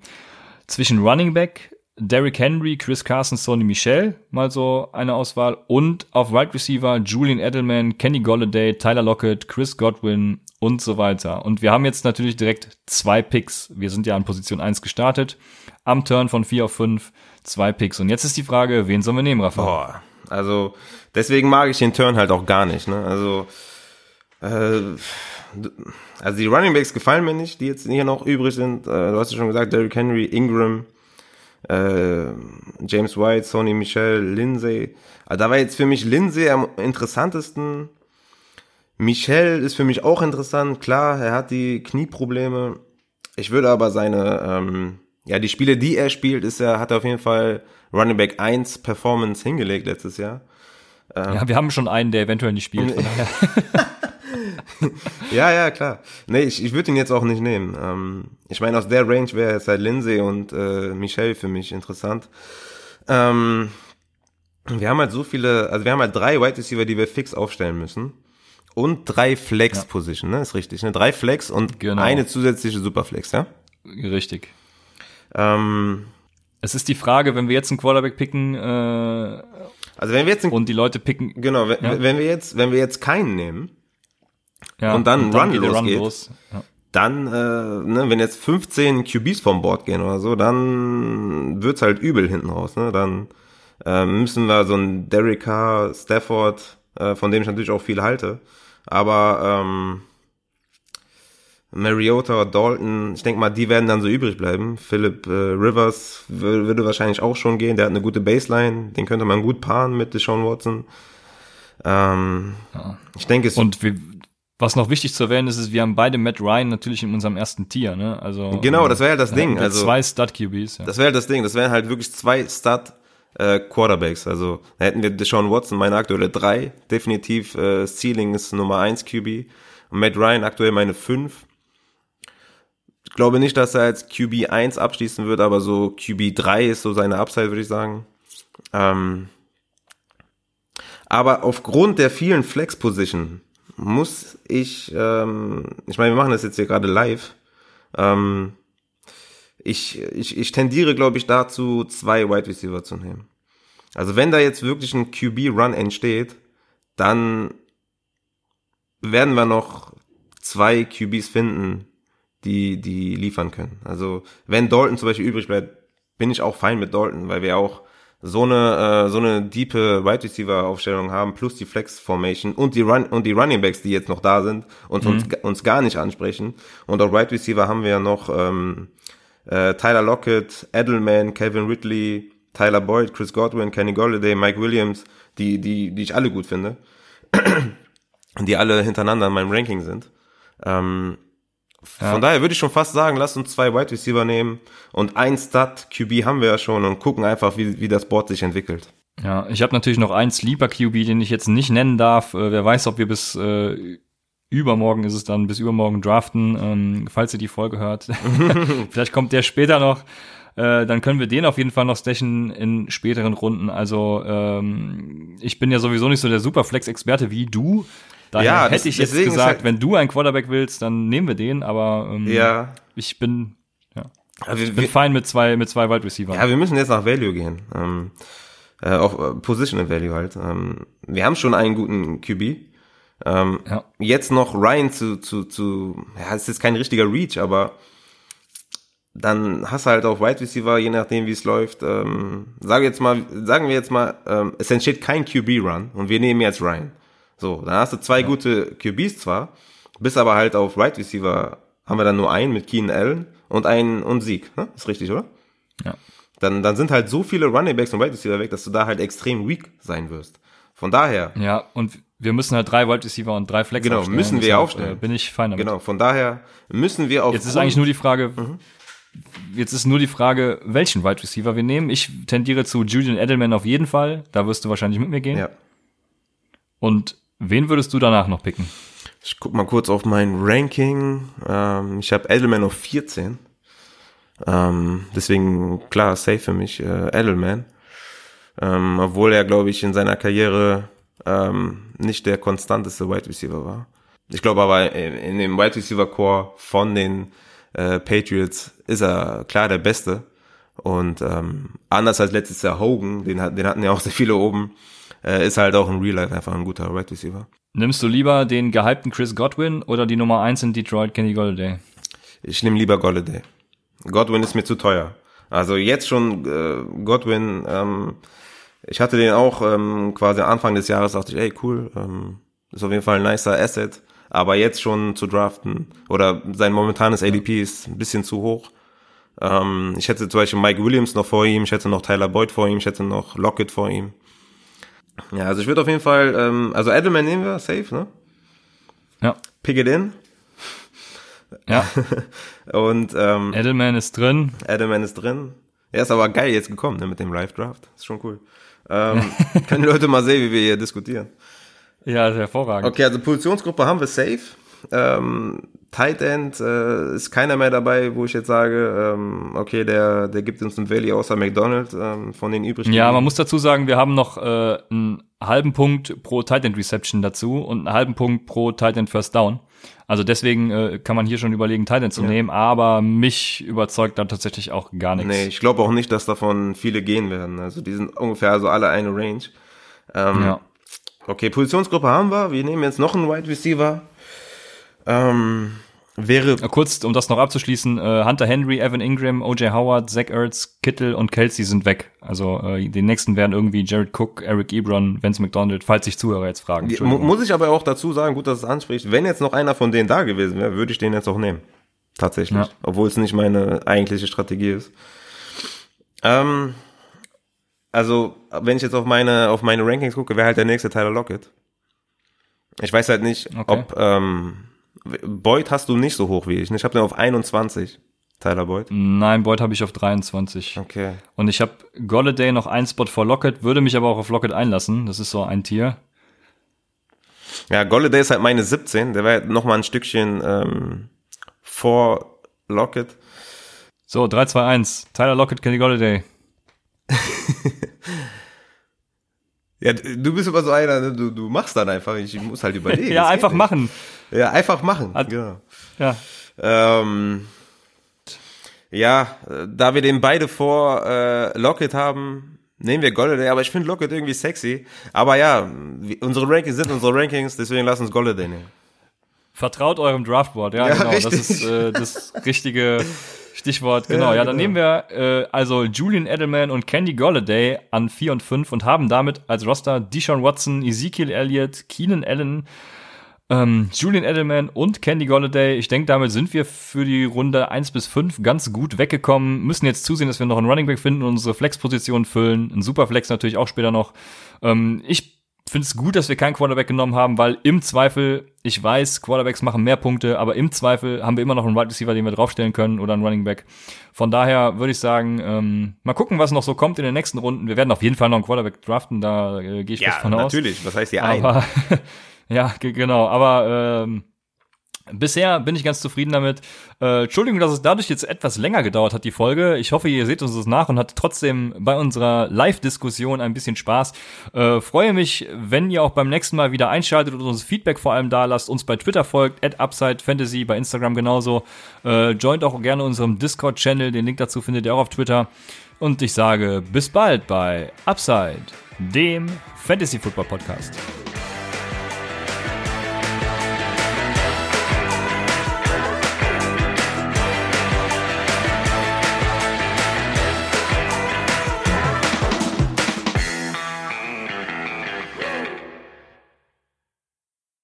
Zwischen Running Back, Derrick Henry, Chris Carson, Sony Michel, mal so eine Auswahl. Und auf Wide Receiver Julian Edelman, Kenny Golladay, Tyler Lockett, Chris Godwin und so weiter. Und wir haben jetzt natürlich direkt zwei Picks. Wir sind ja an Position 1 gestartet. Am Turn von 4 auf 5 zwei Picks. Und jetzt ist die Frage, wen sollen wir nehmen, Rafa? Boah, also deswegen mag ich den Turn halt auch gar nicht. Ne? Also äh, also die Running Backs gefallen mir nicht, die jetzt hier noch übrig sind. Äh, du hast ja schon gesagt, Derrick Henry, Ingram, äh, James White, Sony Michel, Lindsay. Also da war jetzt für mich Lindsay am interessantesten. Michel ist für mich auch interessant. Klar, er hat die Knieprobleme. Ich würde aber seine, ähm, ja, die Spiele, die er spielt, ist er, hat er auf jeden Fall Running Back 1 Performance hingelegt letztes Jahr. Ähm, ja, wir haben schon einen, der eventuell nicht spielt. ja, ja, klar. Nee, ich, ich würde ihn jetzt auch nicht nehmen. Ähm, ich meine, aus der Range wäre jetzt halt Lindsay und äh, Michelle für mich interessant. Ähm, wir haben halt so viele, also wir haben halt drei Wide Receiver, die wir fix aufstellen müssen. Und drei Flex-Position, ne? Ist richtig, ne? Drei Flex und genau. eine zusätzliche Superflex, ja? Richtig. Ähm, es ist die Frage, wenn wir jetzt einen Quarterback picken, äh, also wenn wir jetzt einen, und die Leute picken, genau, wenn, ja. wenn wir jetzt, wenn wir jetzt keinen nehmen, ja, und dann, und dann Run, losgeht, Run los. ja. dann, äh, ne, wenn jetzt 15 QBs vom Board gehen oder so, dann wird's halt übel hinten raus. Ne? Dann äh, müssen wir so ein Derek Carr, Stafford, äh, von dem ich natürlich auch viel halte, aber ähm, Mariota, Dalton, ich denke mal, die werden dann so übrig bleiben. Philip äh, Rivers würde wahrscheinlich auch schon gehen, der hat eine gute Baseline, den könnte man gut paaren mit Deshaun Watson. Ähm, ja. Ich denke es. Und wir, was noch wichtig zu erwähnen ist, ist, wir haben beide Matt Ryan natürlich in unserem ersten Tier, ne? Also genau, das wäre halt das Ding. Also zwei Stud QBs. Ja. Das wäre halt das Ding. Das wären halt wirklich zwei Stud äh, Quarterbacks. Also da hätten wir Deshaun Watson, meine aktuelle drei, definitiv äh, Ceiling ist Nummer eins QB und Matt Ryan aktuell meine fünf. Ich glaube nicht, dass er als QB 1 abschließen wird, aber so QB 3 ist so seine Upside, würde ich sagen. Ähm, aber aufgrund der vielen Flex-Position muss ich, ähm, ich meine, wir machen das jetzt hier gerade live. Ähm, ich, ich, ich tendiere, glaube ich, dazu, zwei Wide Receiver zu nehmen. Also wenn da jetzt wirklich ein QB-Run entsteht, dann werden wir noch zwei QBs finden, die, die liefern können. Also wenn Dalton zum Beispiel übrig bleibt, bin ich auch fein mit Dalton, weil wir auch so eine äh, so eine diepe Wide Receiver Aufstellung haben plus die Flex Formation und die Run und die Running Backs, die jetzt noch da sind und mhm. uns, uns gar nicht ansprechen und auf Wide Receiver haben wir ja noch ähm, äh, Tyler Lockett, Edelman, Kevin Ridley, Tyler Boyd, Chris Godwin, Kenny Golladay, Mike Williams, die die die ich alle gut finde, die alle hintereinander in meinem Ranking sind. Ähm, ja. Von daher würde ich schon fast sagen, lass uns zwei Wide Receiver nehmen und ein Stud QB haben wir ja schon und gucken einfach, wie, wie das Board sich entwickelt. Ja, ich habe natürlich noch einen Sleeper QB, den ich jetzt nicht nennen darf. Äh, wer weiß, ob wir bis äh, übermorgen ist es dann, bis übermorgen draften, ähm, falls ihr die Folge hört. Vielleicht kommt der später noch. Äh, dann können wir den auf jeden Fall noch stechen in späteren Runden. Also ähm, ich bin ja sowieso nicht so der Superflex-Experte wie du. Daher Ja, hätte ich jetzt gesagt, halt- wenn du einen Quarterback willst, dann nehmen wir den, aber ähm, Ja. ich bin, Ja, wir, bin wir, fein mit zwei, mit zwei Wide Receiver. ja, wir müssen jetzt nach Value gehen. Ähm, äh, auf äh, Positional Value halt. Ähm, wir haben schon einen guten QB. Ähm, Ja. Jetzt noch Ryan zu, zu, zu, ja, es ist kein richtiger Reach, aber dann hast du halt auch Wide Receiver, je nachdem wie es läuft. Ähm, sage jetzt mal, sagen wir jetzt mal, ähm, es entsteht kein QB-Run und wir nehmen jetzt Ryan. So, dann hast du zwei gute QBs zwar, bist aber halt auf Wide Receiver haben wir dann nur einen mit Keenan Allen und einen und Sieg. Ne? Ist richtig, oder? Ja. Dann, dann sind halt so viele Running Backs und Wide Receiver weg, dass du da halt extrem weak sein wirst. Von daher, Ja, und wir müssen halt drei Wide Receiver und drei Flex Genau, aufstellen. müssen wir Deshalb, aufstellen. Bin ich fein damit. genau, von daher müssen wir auf Jetzt ist eigentlich nur die Frage, Mhm. jetzt ist nur die Frage, welchen Wide Receiver wir nehmen. Ich tendiere zu Julian Edelman auf jeden Fall. Da wirst du wahrscheinlich mit mir gehen. ja. Und wen würdest du danach noch picken? Ich guck mal kurz auf mein Ranking. Ähm, ich habe Edelman auf 14. Ähm, deswegen, klar, safe für mich, äh, Edelman. Ähm, obwohl er, glaube ich, in seiner Karriere ähm, nicht der konstanteste Wide Receiver war. Ich glaube aber, in, in dem Wide Receiver Core von den äh, Patriots ist er klar der Beste. Und ähm, anders als letztes Jahr Hogan, den, den hatten ja auch sehr viele oben, äh, ist halt auch in Real Life einfach ein guter Wide Receiver. Nimmst du lieber den gehypten Chris Godwin oder die Nummer eins in Detroit, Kenny Golladay? Ich nehme lieber Golladay. Godwin ist mir zu teuer. Also jetzt schon äh, Godwin, ähm, ich hatte den auch ähm, quasi Anfang des Jahres, dachte ich, ey cool, ähm, ist auf jeden Fall ein nicer Asset. Aber jetzt schon zu draften oder sein momentanes ADP ist ein bisschen zu hoch. Ähm, ich hätte zum Beispiel Mike Williams noch vor ihm, ich hätte noch Tyler Boyd vor ihm, ich hätte noch Lockett vor ihm. Ja, also ich würde auf jeden Fall, ähm, also Edelman nehmen wir, safe, ne? Ja. Pick it in. Ja, Und ähm, Edelman ist drin. Edelman ist drin. Er ist aber geil jetzt gekommen, ne, mit dem Live-Draft. Ist schon cool. Ähm, können die Leute mal sehen, wie wir hier diskutieren. Ja, hervorragend. Okay, also Positionsgruppe haben wir safe. Ähm, Tight End äh, ist keiner mehr dabei, wo ich jetzt sage, ähm, okay, der, der gibt uns ein Value außer McDonald ähm, von den übrigen. Ja, man muss dazu sagen, wir haben noch äh, einen halben Punkt pro Tight End Reception dazu und einen halben Punkt pro Tight End First Down. Also deswegen äh, kann man hier schon überlegen, Tight End zu nehmen, aber mich überzeugt da tatsächlich auch gar nichts. Nee, ich glaube auch nicht, dass davon viele gehen werden. Also die sind ungefähr so alle eine Range. Ähm, Ja. Okay, Positionsgruppe haben wir. Wir nehmen jetzt noch einen Wide Receiver. Ähm, wäre Kurz, um das noch abzuschließen, äh, Hunter Henry, Evan Ingram, O.J. Howard, Zach Ertz, Kittel und Kelsey sind weg. Also äh, die nächsten werden irgendwie Jared Cook, Eric Ebron, Vince McDonald, falls sich Zuhörer jetzt fragen. Muss ich aber auch dazu sagen, gut, dass es anspricht, wenn jetzt noch einer von denen da gewesen wäre, würde ich den jetzt auch nehmen. Tatsächlich. Ja. Obwohl es nicht meine eigentliche Strategie ist. Ähm, also, wenn ich jetzt auf meine, auf meine Rankings gucke, wäre halt der nächste Tyler Lockett. Ich weiß halt nicht, Okay. ob, ähm, Boyd hast du nicht so hoch wie ich. Ich habe den auf 21, Tyler Boyd. Nein, Boyd habe ich auf 23. Okay. Und ich habe Golladay noch einen Spot vor Lockett, würde mich aber auch auf Lockett einlassen. Das ist so ein Tier. Ja, Golladay ist halt meine 17, der wäre noch mal ein Stückchen ähm, vor Lockett. So, 3, 2, 1. Tyler Lockett, Kenny Golladay. Ja, du bist immer so einer, ne? du, du machst dann einfach, ich muss halt überlegen. ja, einfach nicht. Ja, einfach machen, Hat- genau. Ja. Ähm, ja, da wir den beide vor äh, Lockett haben, nehmen wir Golladay, aber ich finde Lockett irgendwie sexy. Aber ja, unsere Rankings sind unsere Rankings, deswegen lass uns Golladay nehmen. Vertraut eurem Draftboard, ja, Ja, genau. Das richtig. ist äh, das richtige Stichwort. Genau, ja, dann genau. nehmen wir äh, also Julian Edelman und Candy Golladay an 4 und 5 und haben damit als Roster Deshaun Watson, Ezekiel Elliott, Keenan Allen, ähm, Julian Edelman und Candy Golladay. Ich denke, damit sind wir für die Runde 1 bis 5 ganz gut weggekommen. Müssen jetzt zusehen, dass wir noch einen Running Back finden und unsere Flex-Position füllen. Ein Superflex natürlich auch später noch. Ähm, ich finde es gut, dass wir keinen Quarterback genommen haben, weil im Zweifel, ich weiß, Quarterbacks machen mehr Punkte, aber im Zweifel haben wir immer noch einen Wide Receiver, den wir draufstellen können oder einen Running Back. Von daher würde ich sagen, ähm, mal gucken, was noch so kommt in den nächsten Runden. Wir werden auf jeden Fall noch einen Quarterback draften, da äh, gehe ich ja, fest von aus. Ja, natürlich. Was heißt hier ein? ja, genau. Aber ähm, Bisher bin ich ganz zufrieden damit. Äh, Entschuldigung, dass es dadurch jetzt etwas länger gedauert hat, die Folge. Ich hoffe, ihr seht uns das nach und habt trotzdem bei unserer Live-Diskussion ein bisschen Spaß. Äh, freue mich, wenn ihr auch beim nächsten Mal wieder einschaltet und uns Feedback vor allem da lasst, uns bei Twitter folgt, at Upside Fantasy, bei Instagram genauso. Äh, joint auch gerne unserem Discord-Channel, den Link dazu findet ihr auch auf Twitter. Und ich sage bis bald bei Upside, dem Fantasy Football Podcast.